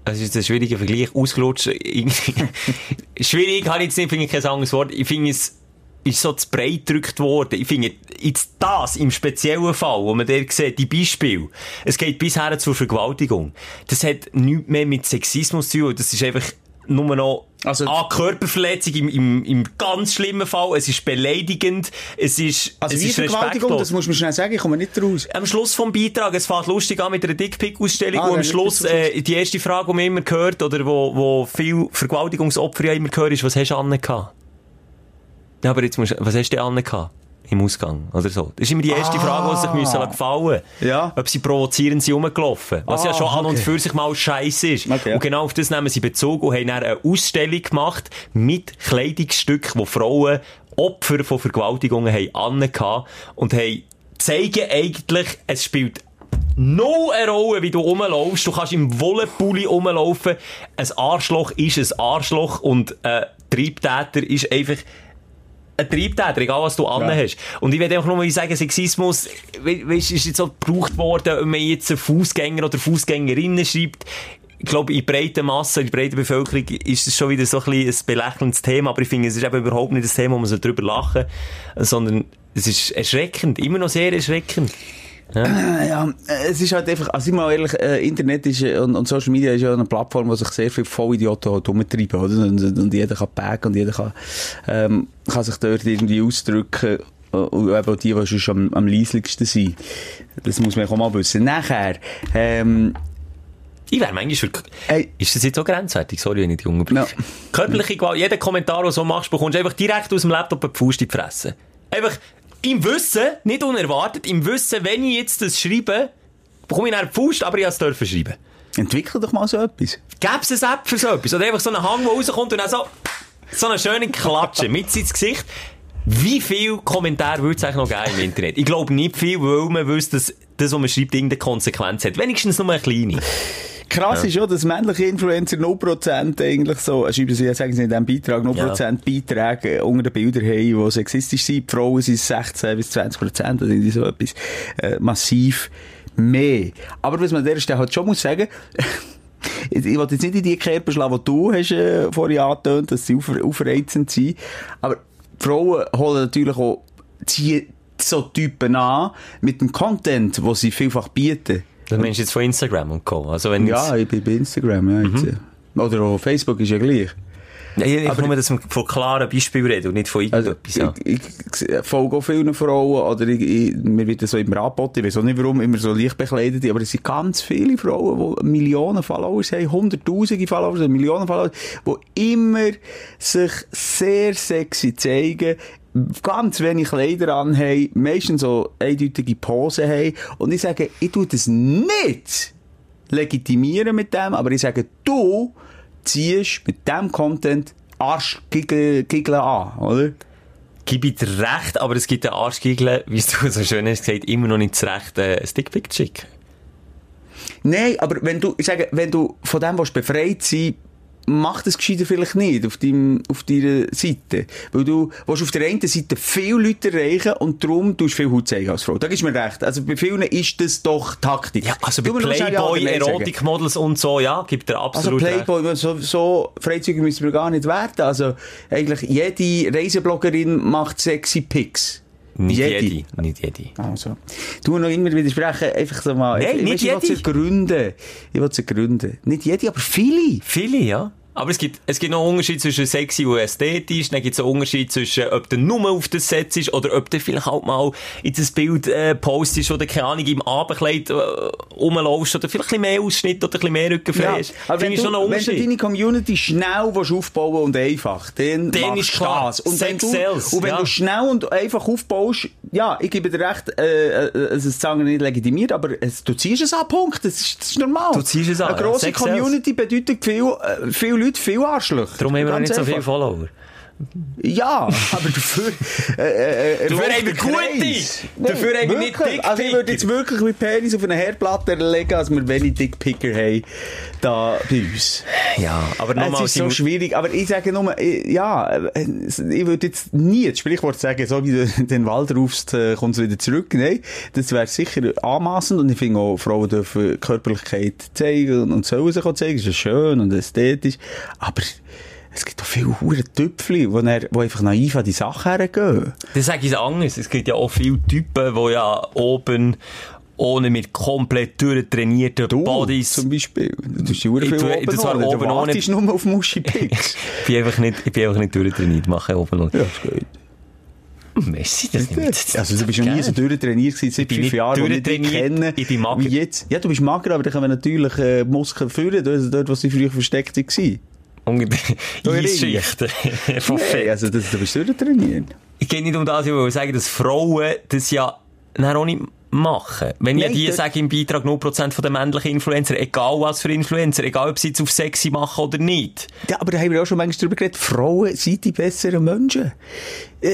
es ist ein schwieriger Vergleich, ausgelutscht. Schwierig habe ich jetzt nicht, finde ich kein anderes Wort. Ich finde, es ist so zu breit gedrückt worden. Ich finde, jetzt das im speziellen Fall, wo man der sieht, die Beispiele, es geht bisher zur Vergewaltigung. Das hat nichts mehr mit Sexismus zu tun. Das ist einfach nur noch Also- A, Körperverletzung im, im, im ganz schlimmen Fall. Es ist beleidigend. Es ist, also, es ist Vergewaltigung, das muss man schnell sagen, ich komme nicht raus. Am Schluss vom Beitrag, es fängt lustig an mit einer Dickpick-Ausstellung, Ah, wo am Schluss, äh, die erste Frage, die man immer hört, oder wo, wo viel Vergewaltigungsopfer ja immer hören, ist, was hast du angehabt? Ja, aber jetzt musst was hast du denn angehabt? im Ausgang oder so. Das ist immer die erste Frage, die sich müssen gefallen Ja. Ob sie provozierend sind rumgelaufen. Was ja Ah, schon an und okay. für sich mal scheiße ist. Okay. Und genau auf das nehmen sie Bezug und haben dann eine Ausstellung gemacht mit Kleidungsstücken, wo Frauen Opfer von Vergewaltigungen haben angehabt und haben zeigen eigentlich, es spielt null eine Rolle, wie du rumlaufst. Du kannst im Wollenpulli rumlaufen. Ein Arschloch ist ein Arschloch und ein Triebtäter ist einfach ein Triebtäter, egal was du anhast. Und ich will einfach nur mal sagen, Sexismus, we weißt, ist jetzt so gebraucht worden, wenn man jetzt einen Fußgänger oder Fußgängerinnen schreibt. Ich glaube, in breiter Masse, in breiter Bevölkerung ist es schon wieder so ein, bisschen ein belächelndes Thema, aber ich finde, es ist eben überhaupt nicht das Thema, wo man so drüber lachen sondern es ist erschreckend, immer noch sehr erschreckend. Ja, äh, es ist halt einfach, also ich mal ehrlich, Internet ist, und, und Social Media ist ja eine Plattform, wo sich sehr viele Vollidioten halt rumtreiben, oder? Und, und, jeder kann packen und jeder kann, ähm, kann sich dort irgendwie ausdrücken. Und eben die, die schon am, am leislichsten sind. Das muss man auch mal wissen. Nachher, ähm, Ich wäre manchmal für... Ey. Ist das jetzt so grenzwertig? Sorry, wenn ich die unterbreche. No. Körperliche Gewalt, jeder Kommentar, den du so machst, bekommst du einfach direkt aus dem Laptop eine Faust in die Fresse. Einfach im Wissen, nicht unerwartet, im Wissen, wenn ich jetzt das schreibe, bekomme ich eine Faust, aber ich es dürfen schreiben. entwickle doch mal so etwas. Gäbe es eine App für so etwas? Oder einfach so einen Hang, der rauskommt und dann so, so eine schöne Klatsche mit ins Gesicht. Wie viele Kommentare würde es eigentlich noch geben im Internet? Ich glaube nicht viel, weil man wüsste, dass das, was man schreibt, irgendeine Konsequenz hat. Wenigstens nur eine kleine. Krass ist schon, dass männliche Influencer 0% eigentlich so, sie ja, sagen sie in diesem Beitrag, 0% Beiträge äh, unter den Bildern haben, die sexistisch sind. Die Frauen sind 16 bis 20%, also irgendwie so etwas, äh, massiv mehr. Aber was man an dieser Stelle halt schon muss sagen, ich ich will jetzt nicht in die Kerbe schlagen, die du hast, äh, vorhin angetönt, dass sie auf, aufreizend sind. Aber Frauen holen natürlich auch, ziehen so Typen an, mit dem Content, den sie vielfach bieten. Das meinst du jetzt von Instagram und Co. Also wenn Ja, ich bin bei Instagram, ja. Jetzt, ja. Oder auch Facebook ist ja gleich. jetzt, ich, aber- nur, dass wir von klaren Beispielen reden und nicht von Also, irgendetwas. ja. ich, ich, ich folge auch vielen Frauen, oder ich, ich, mir wird so immer angeboten, ich weiß auch nicht warum, immer so leicht bekleidet, aber es sind ganz viele Frauen, die Millionen Followers haben, hunderttausende Followers, Millionen Followers, die immer sich sehr sexy zeigen, ganz wenig Kleider anhaben, meistens so eindeutige Posen haben, und ich sage, ich tue das nicht legitimieren mit dem, aber ich sage, du ziehst mit dem Content Arschgiggeln an, oder? Gib ich dir recht, aber es gibt den Arschgiggeln, wie du so schön hast gesagt, immer noch nicht das Recht, äh, Stickpick schicken. Nein, aber wenn du, ich sage, wenn du von dem willst befreit sein mach das gescheiter vielleicht nicht auf, deinem, auf deiner Seite. Weil du willst auf der einen Seite viele Leute erreichen und darum tust du viel Haut zeigen als Frau. Da gibst du mir recht. Also bei vielen ist das doch Taktik. Ja, also bei Playboy. Erotikmodels und so, ja, gibt Also absolut recht. Playboy, so, so freizügig müssen wir gar nicht werden. Also eigentlich jede Reisebloggerin macht sexy Pics. Nicht Jede. jede. Nicht jede. Also. Du noch immer widersprechen, einfach so mal. Nein, ich, nicht weißt, ich will jede. sie gründen. Ich will sie gründen. Nicht jede, aber viele. Viele, ja. Aber es gibt, es gibt noch einen Unterschied zwischen sexy und ästhetisch. Dann gibt es einen Unterschied zwischen, ob du nur auf das Set ist oder ob du vielleicht halt mal in das Bild äh, postest oder keine Ahnung, im Abendkleid äh, rumlaufst oder vielleicht ein bisschen mehr Ausschnitt oder ein bisschen mehr Rückenfrei hast. aber wenn du, wenn du deine Community schnell willst aufbauen und einfach, dann, Dann ist klar. das. Und wenn, du, sells, und wenn ja. du schnell und einfach aufbaust, ja, ich gebe dir recht, äh, äh, es ist sagen nicht legitimiert, aber es, du ziehst es an, Punkt. Das ist, das ist normal. Du ziehst es an, Eine ja. grosse Sex sells. Community bedeutet viel, äh, viele Leute, viel Arschlöcher. Darum haben wir Ganz nicht so viele. Follower. Ja, aber dafür, äh, äh, Dafür haben wir gute. Dafür haben wir nicht. Dickpicker. Also ich würde jetzt wirklich mit Penis auf eine Herdplatte legen, als wir wenig Dickpicker haben, da bei uns. Ja, aber Es nochmal, ist so schwierig, aber ich sage nur, ja, ich würde jetzt nie das Sprichwort sagen, so wie du den Wald rufst, kommst du wieder zurück. Nein, das wäre sicher anmassend und ich finde auch, Frauen dürfen Körperlichkeit zeigen und sollen sich auch zeigen, das ist ja schön und ästhetisch, aber es gibt auch viele hure Tüpfli, wo, er, wo einfach naiv an die Sache hergehen. Das sage ich anders. Es gibt ja auch viele Typen, die ja oben ohne mit komplett durchtrainierten Du, Bodies. zum Beispiel. Du die hure Ich viel oben das war oben Du ohne- wartest nur auf Muschi-Picks. Ich bin einfach nicht, ich bin einfach nicht durchtrainiert, mache oben noch. ja, das geht. Messi, das nimmt Also du bist noch nie so durchtrainiert gewesen, seit fünf nicht Jahren, ich dich durchtrainiert, kenne. ich bin mager. Wie jetzt. Ja, du bist mager, aber dann können wir natürlich äh, Muskeln führen, dort, dort, wo sie früher versteckt waren. Eisschichten von Nee, Fett. also das, du bist durchtrainiert. Ich gehe nicht um das, ich will sagen, dass Frauen das ja dann auch nicht machen. Wenn ja Nein, die das- sagen im Beitrag 0% von den männlichen Influencer, egal was für Influencer, egal ob sie jetzt auf sexy machen oder nicht. Ja, aber da haben wir auch schon manchmal drüber geredet. Frauen sind die besseren Menschen. Äh,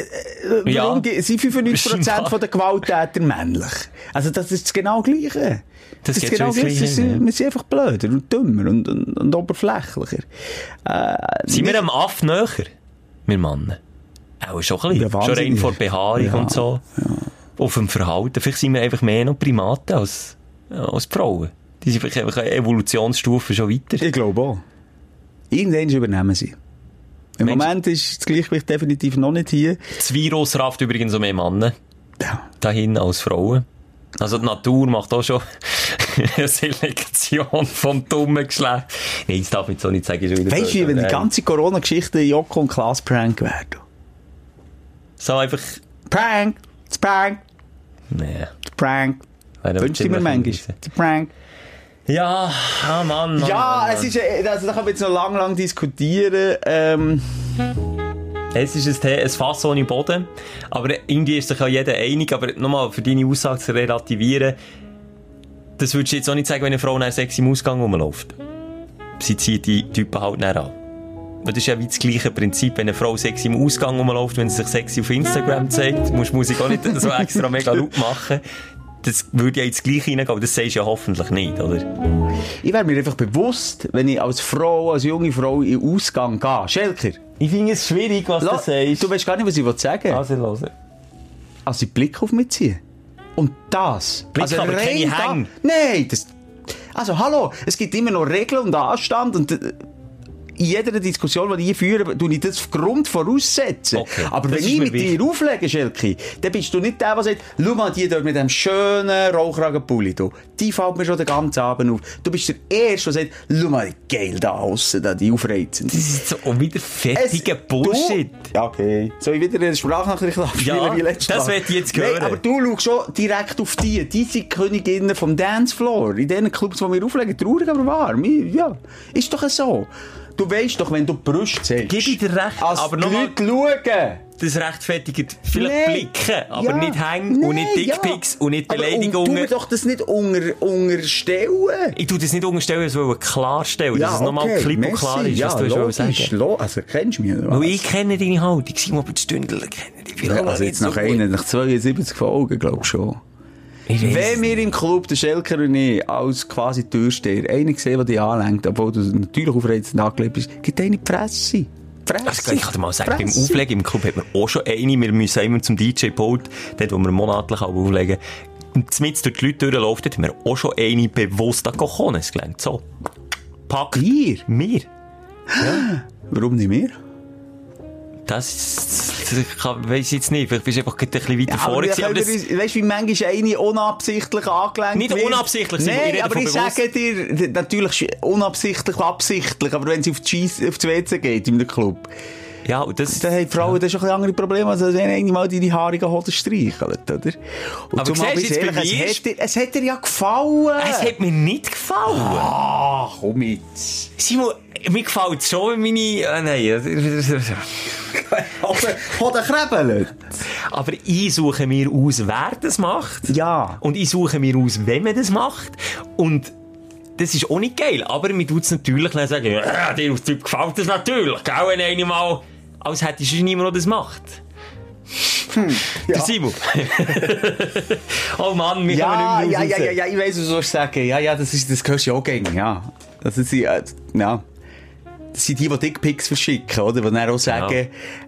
äh, Ja. sind 95% Scheinbar. von der Gewalttäter männlich? Also das ist das genau Gleiche. Das ist geht schon ins Gleiche. Gleiche Wir sind, ja. wir sind einfach blöder und dümmer und, und, und oberflächlicher. Äh, Sind wir am Aff näher? Wir Mann. Auch schon ein bisschen. Ja, schon rein vor Behaarung Ja, und so. Auf dem Verhalten. Vielleicht sind wir einfach mehr noch Primaten als, als Frauen. Die sind vielleicht einfach eine Evolutionsstufe schon weiter. Ich glaube auch. Irgendwann übernehmen sie. Im Mensch- Moment ist das Gleichgewicht definitiv noch nicht hier. Das Virus rafft übrigens auch mehr Männer Ja. dahin als Frauen. Also die Natur macht auch schon eine Selektion vom dummen Geschlecht. Nein, das darf ich so nicht sagen. Weißt du, wenn die ganze Corona-Geschichte Joko und Klaas Prank wäre? So einfach... Prank! Das Prank! Nee. Das Prank! Du dir ziemlich manchmal? Prank! Ja, ah Mann, Mann, Ja, Mann, es ist, äh, also da kann man jetzt noch lang, lang diskutieren. Ähm, Es ist ein, ein Fass ohne Boden. Aber irgendwie ist sich ja jeder einig. Aber nochmal, für deine Aussage zu relativieren, das würdest du jetzt auch nicht sagen, wenn eine Frau nach sexy im Ausgang rumläuft. Sie zieht die Typen halt nicht an. Weil Das ist ja wie das gleiche Prinzip. Wenn eine Frau sexy im Ausgang rumläuft, wenn sie sich sexy auf Instagram zeigt, musst du Musik auch nicht so extra mega laut machen. Das würde ja ins Gleiche reingehen, aber das sagst du ja hoffentlich nicht, oder? ich wäre mir einfach bewusst, wenn ich als Frau, als junge Frau in den Ausgang gehe. Schelker, Ich finde es schwierig, was la- du weißt gar nicht, was ich sagen will. Also, los. Also den Blick auf mich ziehen. Und das. Blick, also aber keine Hänge. Nein, das... Also hallo, es gibt immer noch Regeln und Anstand und... In jeder Diskussion, die ich führe, tue ich das Grund voraussetzen. Okay, Aber das wenn ich mit wichtig. dir auflege, Schelke, dann bist du nicht der, der sagt, schau mal, die dort mit dem schönen Rauchragenpulli, du. Die fällt mir schon den ganzen Abend auf. Du bist der Erste, der sagt, schau mal, geil da aussen, da, die aufreizend. Das ist so wieder fettiger Bullshit. Du, ja, okay. Soll ich wieder eine Sprachnachricht abspielen Ja, wie letztes das Mal? will ich jetzt Nein, hören. aber du schaust schon direkt auf die. Die sind Königinnen vom Dancefloor. In den Clubs, die wir auflegen. Traurig, aber wahr. Ja, ist doch so. Du weißt doch, wenn du Brust siehst. Gib ich dir recht, als aber die noch Leute schauen. Das rechtfertigt vielleicht Nee. Blicken, aber Ja. nicht Hängen und nicht Nee, Dickpics ja. und nicht Aber Beleidigungen. Und tu mir doch das nicht unter, unterstellen. Ich tue das nicht unterstellen, es will klarstellen, dass es nochmal klipp und klar ist, ja, was du willst logisch, sagen Also, kennst du mich, oder Weil was? ich kenne deine Haltung, Simon Stündler kenne dich Ja, also jetzt nach einer, nach 72 Folgen, glaube ich schon. Wenn wir im Club, der Schelker und ich, als quasi Türsteher, einen gesehen, der dich anlenkt, obwohl du natürlich aufreizend angelegt bist, gibt eine die Fresse. Also, ich kann dir mal sagen, beim Fresse. Auflegen im Club hat man auch schon eine, wir müssen immer zum DJ-Pult, dort wo wir monatlich auflegen, mit durch die Leute durchläuft, haben wir auch schon eine bewusst an Cojones gelernt. So. Pack. Wir. Warum nicht mehr? Das, das kann, weiss ich jetzt nicht. Vielleicht bist du einfach ein bisschen weiter aber wir gewesen, aber können das, weißt du, wie manchmal eine unabsichtlich angelenkt Nicht wird? unabsichtlich, Simon, ich aber ich bewusst. sage dir, natürlich unabsichtlich, absichtlich, aber wenn sie auf, die Scheisse- auf das WC geht in einem Club, ja, und das, dann haben die Frauen dann schon ein andere Probleme, als wenn eine mal deine haarigen Hoden streichelt, oder? Und Aber zumal jetzt ehrlich, es, hat dir, es hat dir ja gefallen. es hat mir nicht gefallen. Ah, komm jetzt. Simon, mir gefällt wenn meine, ah, nein, Hoden krebeln. aber ich suche mir aus, wer das macht. Ja. Und ich suche mir aus, wenn man das macht. Und das ist auch nicht geil. Aber mir tut es natürlich dann sagen, ja, dir auf Typ gefällt das natürlich. Gell, wenn einer mal, als hätte schon niemand, der das macht. Der Simon. oh Mann, wir Ja, ja, ja, ja, ja, ich weiss, was du sagen. Ja, ja, das, ist, das hörst du ja auch gerne, ja. Das ist, ja. Das sind die, die Dickpics verschicken, oder? Die dann auch sagen, ja,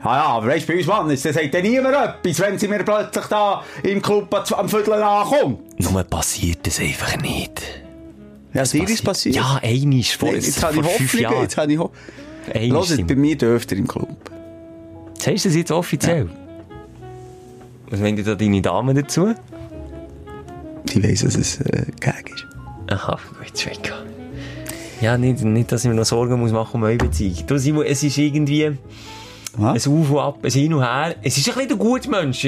ja, aber weißt du, bei uns Mann, das sagt dann niemand etwas, wenn sie mir plötzlich da im Club am- Viertel ankommt. Nur passiert das einfach nicht. Ja, dir ist passiert. Ja, einiges vor, Nee, jetzt habe ich Hoffnung, jetzt habe ich Hoffnung. Hört, bei mir dürft ihr im Club. Sagst du das jetzt offiziell? Was meint da deine Dame dazu? Die weiss, dass es äh, Gag ist. Aha, gut, Schwecka. Ja, nicht, nicht, dass ich mir noch Sorgen muss machen um eure Beziehung. Du, Simon, es ist irgendwie Was? ein Auf und Ab, ein Hin und Her. Es ist ein bisschen der Gutmensch.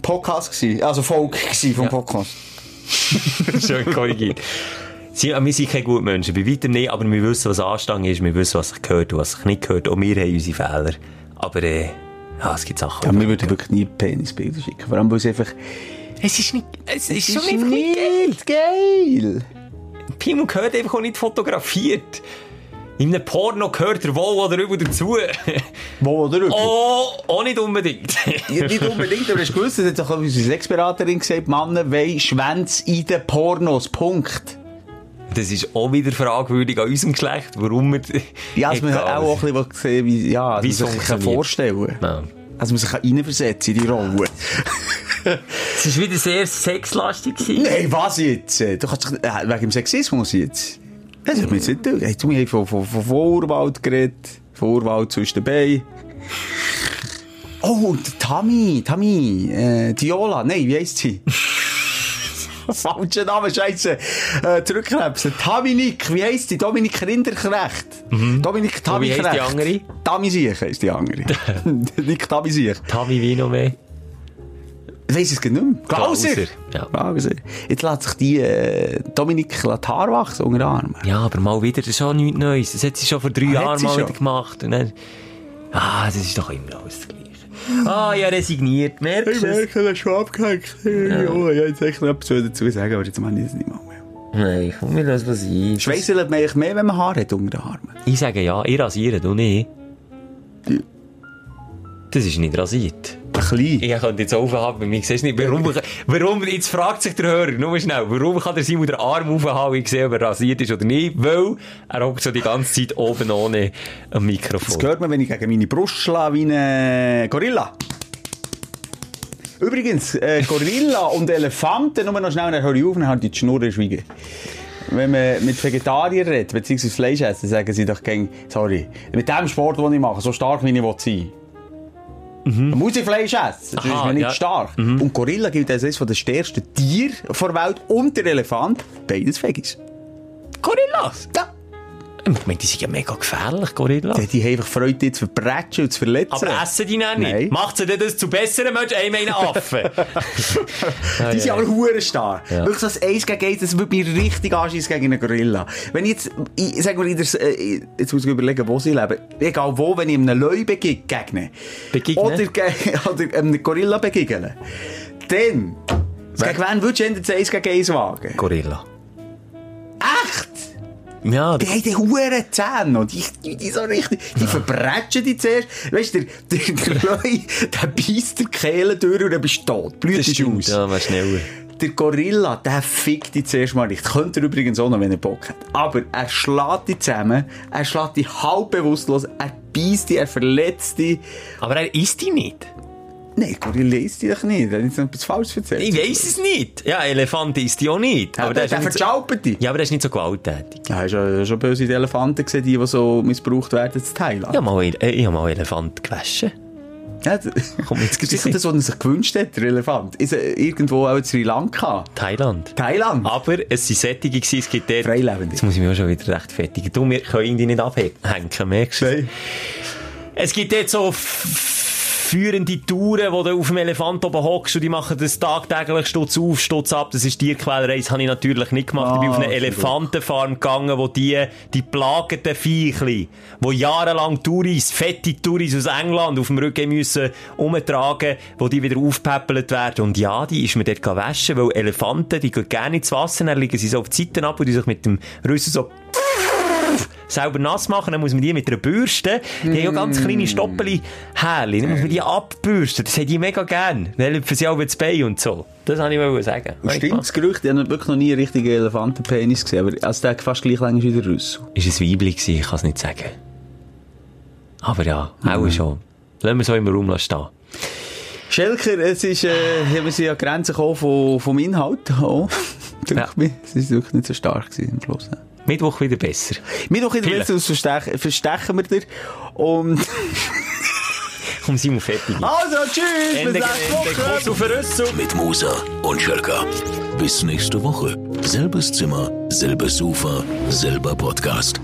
Podcast gewesen, also Folge gewesen vom Podcast. Schön korrigiert. Sie, wir sind keine guten Menschen, bei weitem nicht, aber wir wissen, was Anstand ist, wir wissen, was sich gehört und was sich nicht gehört. Auch wir haben unsere Fehler. Aber, äh, ja, es gibt Sachen. Ja, wir würden wirklich nie Penisbilder schicken. Vor allem, weil es einfach... es ist nicht, es ist Es schon einfach nicht geil. geil. Pimmel gehört einfach auch nicht fotografiert. In einem Porno gehört er wohl oder übel dazu. Wo oder rüber? oh, auch nicht unbedingt. Ja, nicht unbedingt, aber hast du gewusst, das hat auch unsere Sexberaterin gesagt, Männer wollen Schwänze in den Pornos. Punkt. Das ist auch wieder fragwürdig an unserem Geschlecht, warum wir... Ja, dass man Egal. auch ein bisschen sehen wie, ja, Wie man sich kann vorstellen Ja. Also man sich reinversetzen in die Rolle. Es war wieder sehr sexlastig. Nein, was jetzt? Du kannst dich, äh, wegen dem Sexismus jetzt. Das hat mir jetzt nicht durch. Hey, du, haben von, von, von Vorwald geredet. Vorwald zwischen dabei. Oh, und Tammy, Tammy, äh, Diola, nein, wie heisst sie? Falscher Name, Scheiße. Äh, zurückkrebsen. Dominik, wie heisst die? Dominik Rinderknecht. Dominik Und Mhm. wie Tamiknecht. heisst die andere? Tammy Siech heisst die andere. Nick Tammy Siech. Tavi wie noch mehr? Ich weiss es nicht mehr. Glauser, ja. Glauser. Jetzt lässt sich die äh, Dominik Haare wachsen unter Armen. Ja, aber mal wieder, das ist auch nichts Neues. Das hat sie schon vor drei Ah, Jahren mal schon? wieder gemacht. Und dann, ah, das ist doch immer alles das Ah, ja, resigniert, merkst du es? das ist schon abgehängt. Ja. Oh, ja, jetzt echt noch etwas dazu sagen, aber jetzt mache ich das nicht mehr. Nein, komm, wir lassen was sein. Schweissen lässt man eigentlich mehr, wenn man Haare hat unter den Armen. Ich sage ja, ich rasiere, du nicht. Das ist nicht rasiert. Ein klein. Ich könnte jetzt aufhaben, mir siehst du nicht. Warum, warum, jetzt fragt sich der Hörer, nur schnell, warum kann der Simon den Arm aufhaben, ich sehe, ob er rasiert ist oder nicht? Weil er hockt so die ganze Zeit oben ohne Das Mikrofon. hört man, wenn ich gegen meine Brust schlage wie ein Gorilla. Übrigens, äh, Gorilla und Elefanten, nur noch schnell, dann höre ich auf und halt die Schnurren schweigen. Wenn man mit Vegetariern redet, beziehungsweise Fleisch essen, sagen sie doch gegen, sorry, mit dem Sport, den ich mache, so stark wie ich will sein Dann muss ich Fleisch essen, sonst ist Aha, man nicht ja. stark. Und Gorilla gilt als eines der stärksten Tiere der Welt und der Elefant, beides Veggies. Gorillas? Ja. Ich meine, die sind ja mega gefährlich, Gorillas. Die, die haben einfach Freude, dich zu verbrechen und zu verletzen. Aber essen die dann nicht? Nein. Macht sie denn das zu besseren Menschen? Ich meine Affen. Die sind aber hure stark. Ja. Wirklich, das Eins gegen Eins, das würde mich richtig anschießen gegen einen Gorilla. Wenn ich jetzt, ich, sag mal, in der, äh, jetzt muss ich überlegen, wo sie leben. Egal wo, wenn ich einem Löwe begegne. Begegne? Oder, oder einem Gorilla begegne. Dann, gegen wen würdest du eher das Eins gegen Eins wagen? Gorilla. Echt? Ja, Die haben die huren Zähne und die, die, die so richtig, die verbrechen die zuerst. Weißt du, der, der, der Löwe, der beißt die Kehle durch und dann bist du tot. Blüht ist aus. Ja, mal schneller. Der Gorilla, der fickt dich zuerst mal nicht. Könnte er übrigens auch noch, wenn er Bock hat. Aber er schlägt dich zusammen, er schlägt dich halb bewusstlos, er beißt dich, er verletzt dich. Aber er isst die nicht. Nein, Gorilla isst dich doch nicht. Hat jetzt noch etwas Falsches erzählt. Ich weiss es nicht. Ja, Elefant isst die auch nicht. Aber der, ist der nicht so, verjaubt dich. Ja, aber der ist nicht so gewalttätig. Ja, hast du schon böse Elefanten gesehen, die, die so missbraucht werden zu Thailand? Ich habe mal, äh, ich hab mal Elefant gewaschen. Ja, das Kommt jetzt ist sicher das, was er sich gewünscht hat, der Elefant. Ist er irgendwo auch in Sri Lanka? Thailand. Thailand? Aber es sind Sättige gewesen, es gibt dort... Freilebende. Jetzt muss ich mich auch schon wieder rechtfertigen. Du, wir können die nicht abhängen, merkst du? Nein. Es gibt dort so f- führende Touren, wo du auf dem Elefant oben hockst und die machen das tagtäglich Stutz auf, Stutz ab. Das ist Tierquälerei, das habe ich natürlich nicht gemacht. ich bin Ah, auf eine sehr gut. Elefantenfarm gegangen, wo die, die plagenden Viechli, wo jahrelang Touris, fette Touris aus England auf dem Rücken müssen umtragen, wo die wieder aufpäppelt werden. Und ja, die ist mir dort waschen, weil Elefanten, die gehen gerne ins Wasser, dann liegen sie so auf die Seiten ab und die sich mit dem Rüssel so selber nass machen, dann muss man die mit einer Bürste, die haben ja ganz kleine stoppeli Härchen, dann muss man die abbürsten, das haben die mega gern. Dann lüpfen sie auch über das Bein und so. Das wollte ich wollen sagen. Stimmt das Gerücht? Ich habe wirklich noch nie einen richtigen Elefantenpenis gesehen, aber also der fast gleich lang ist wie der Rüssel. Ist ein Weibli gewesen, ich kann es nicht sagen. Aber ja, auch schon. Lassen wir so im Raum stehen. Schelker, es ist, äh, wir sind die Grenzen gekommen vom, vom Inhalt. Oh. Ja. Ja. Es ist wirklich nicht so stark gewesen am Schluss. Mittwoch wieder besser. Mittwoch in der Vielleicht. Witz verstechen, verstechen wir dir. Und, Komm, Simon, fertig. also, tschüss, bis Ende, nächste Ende, Woche. Mit Musa und Schelka. Bis nächste Woche. Selbes Zimmer, selbes Sofa, selber Podcast.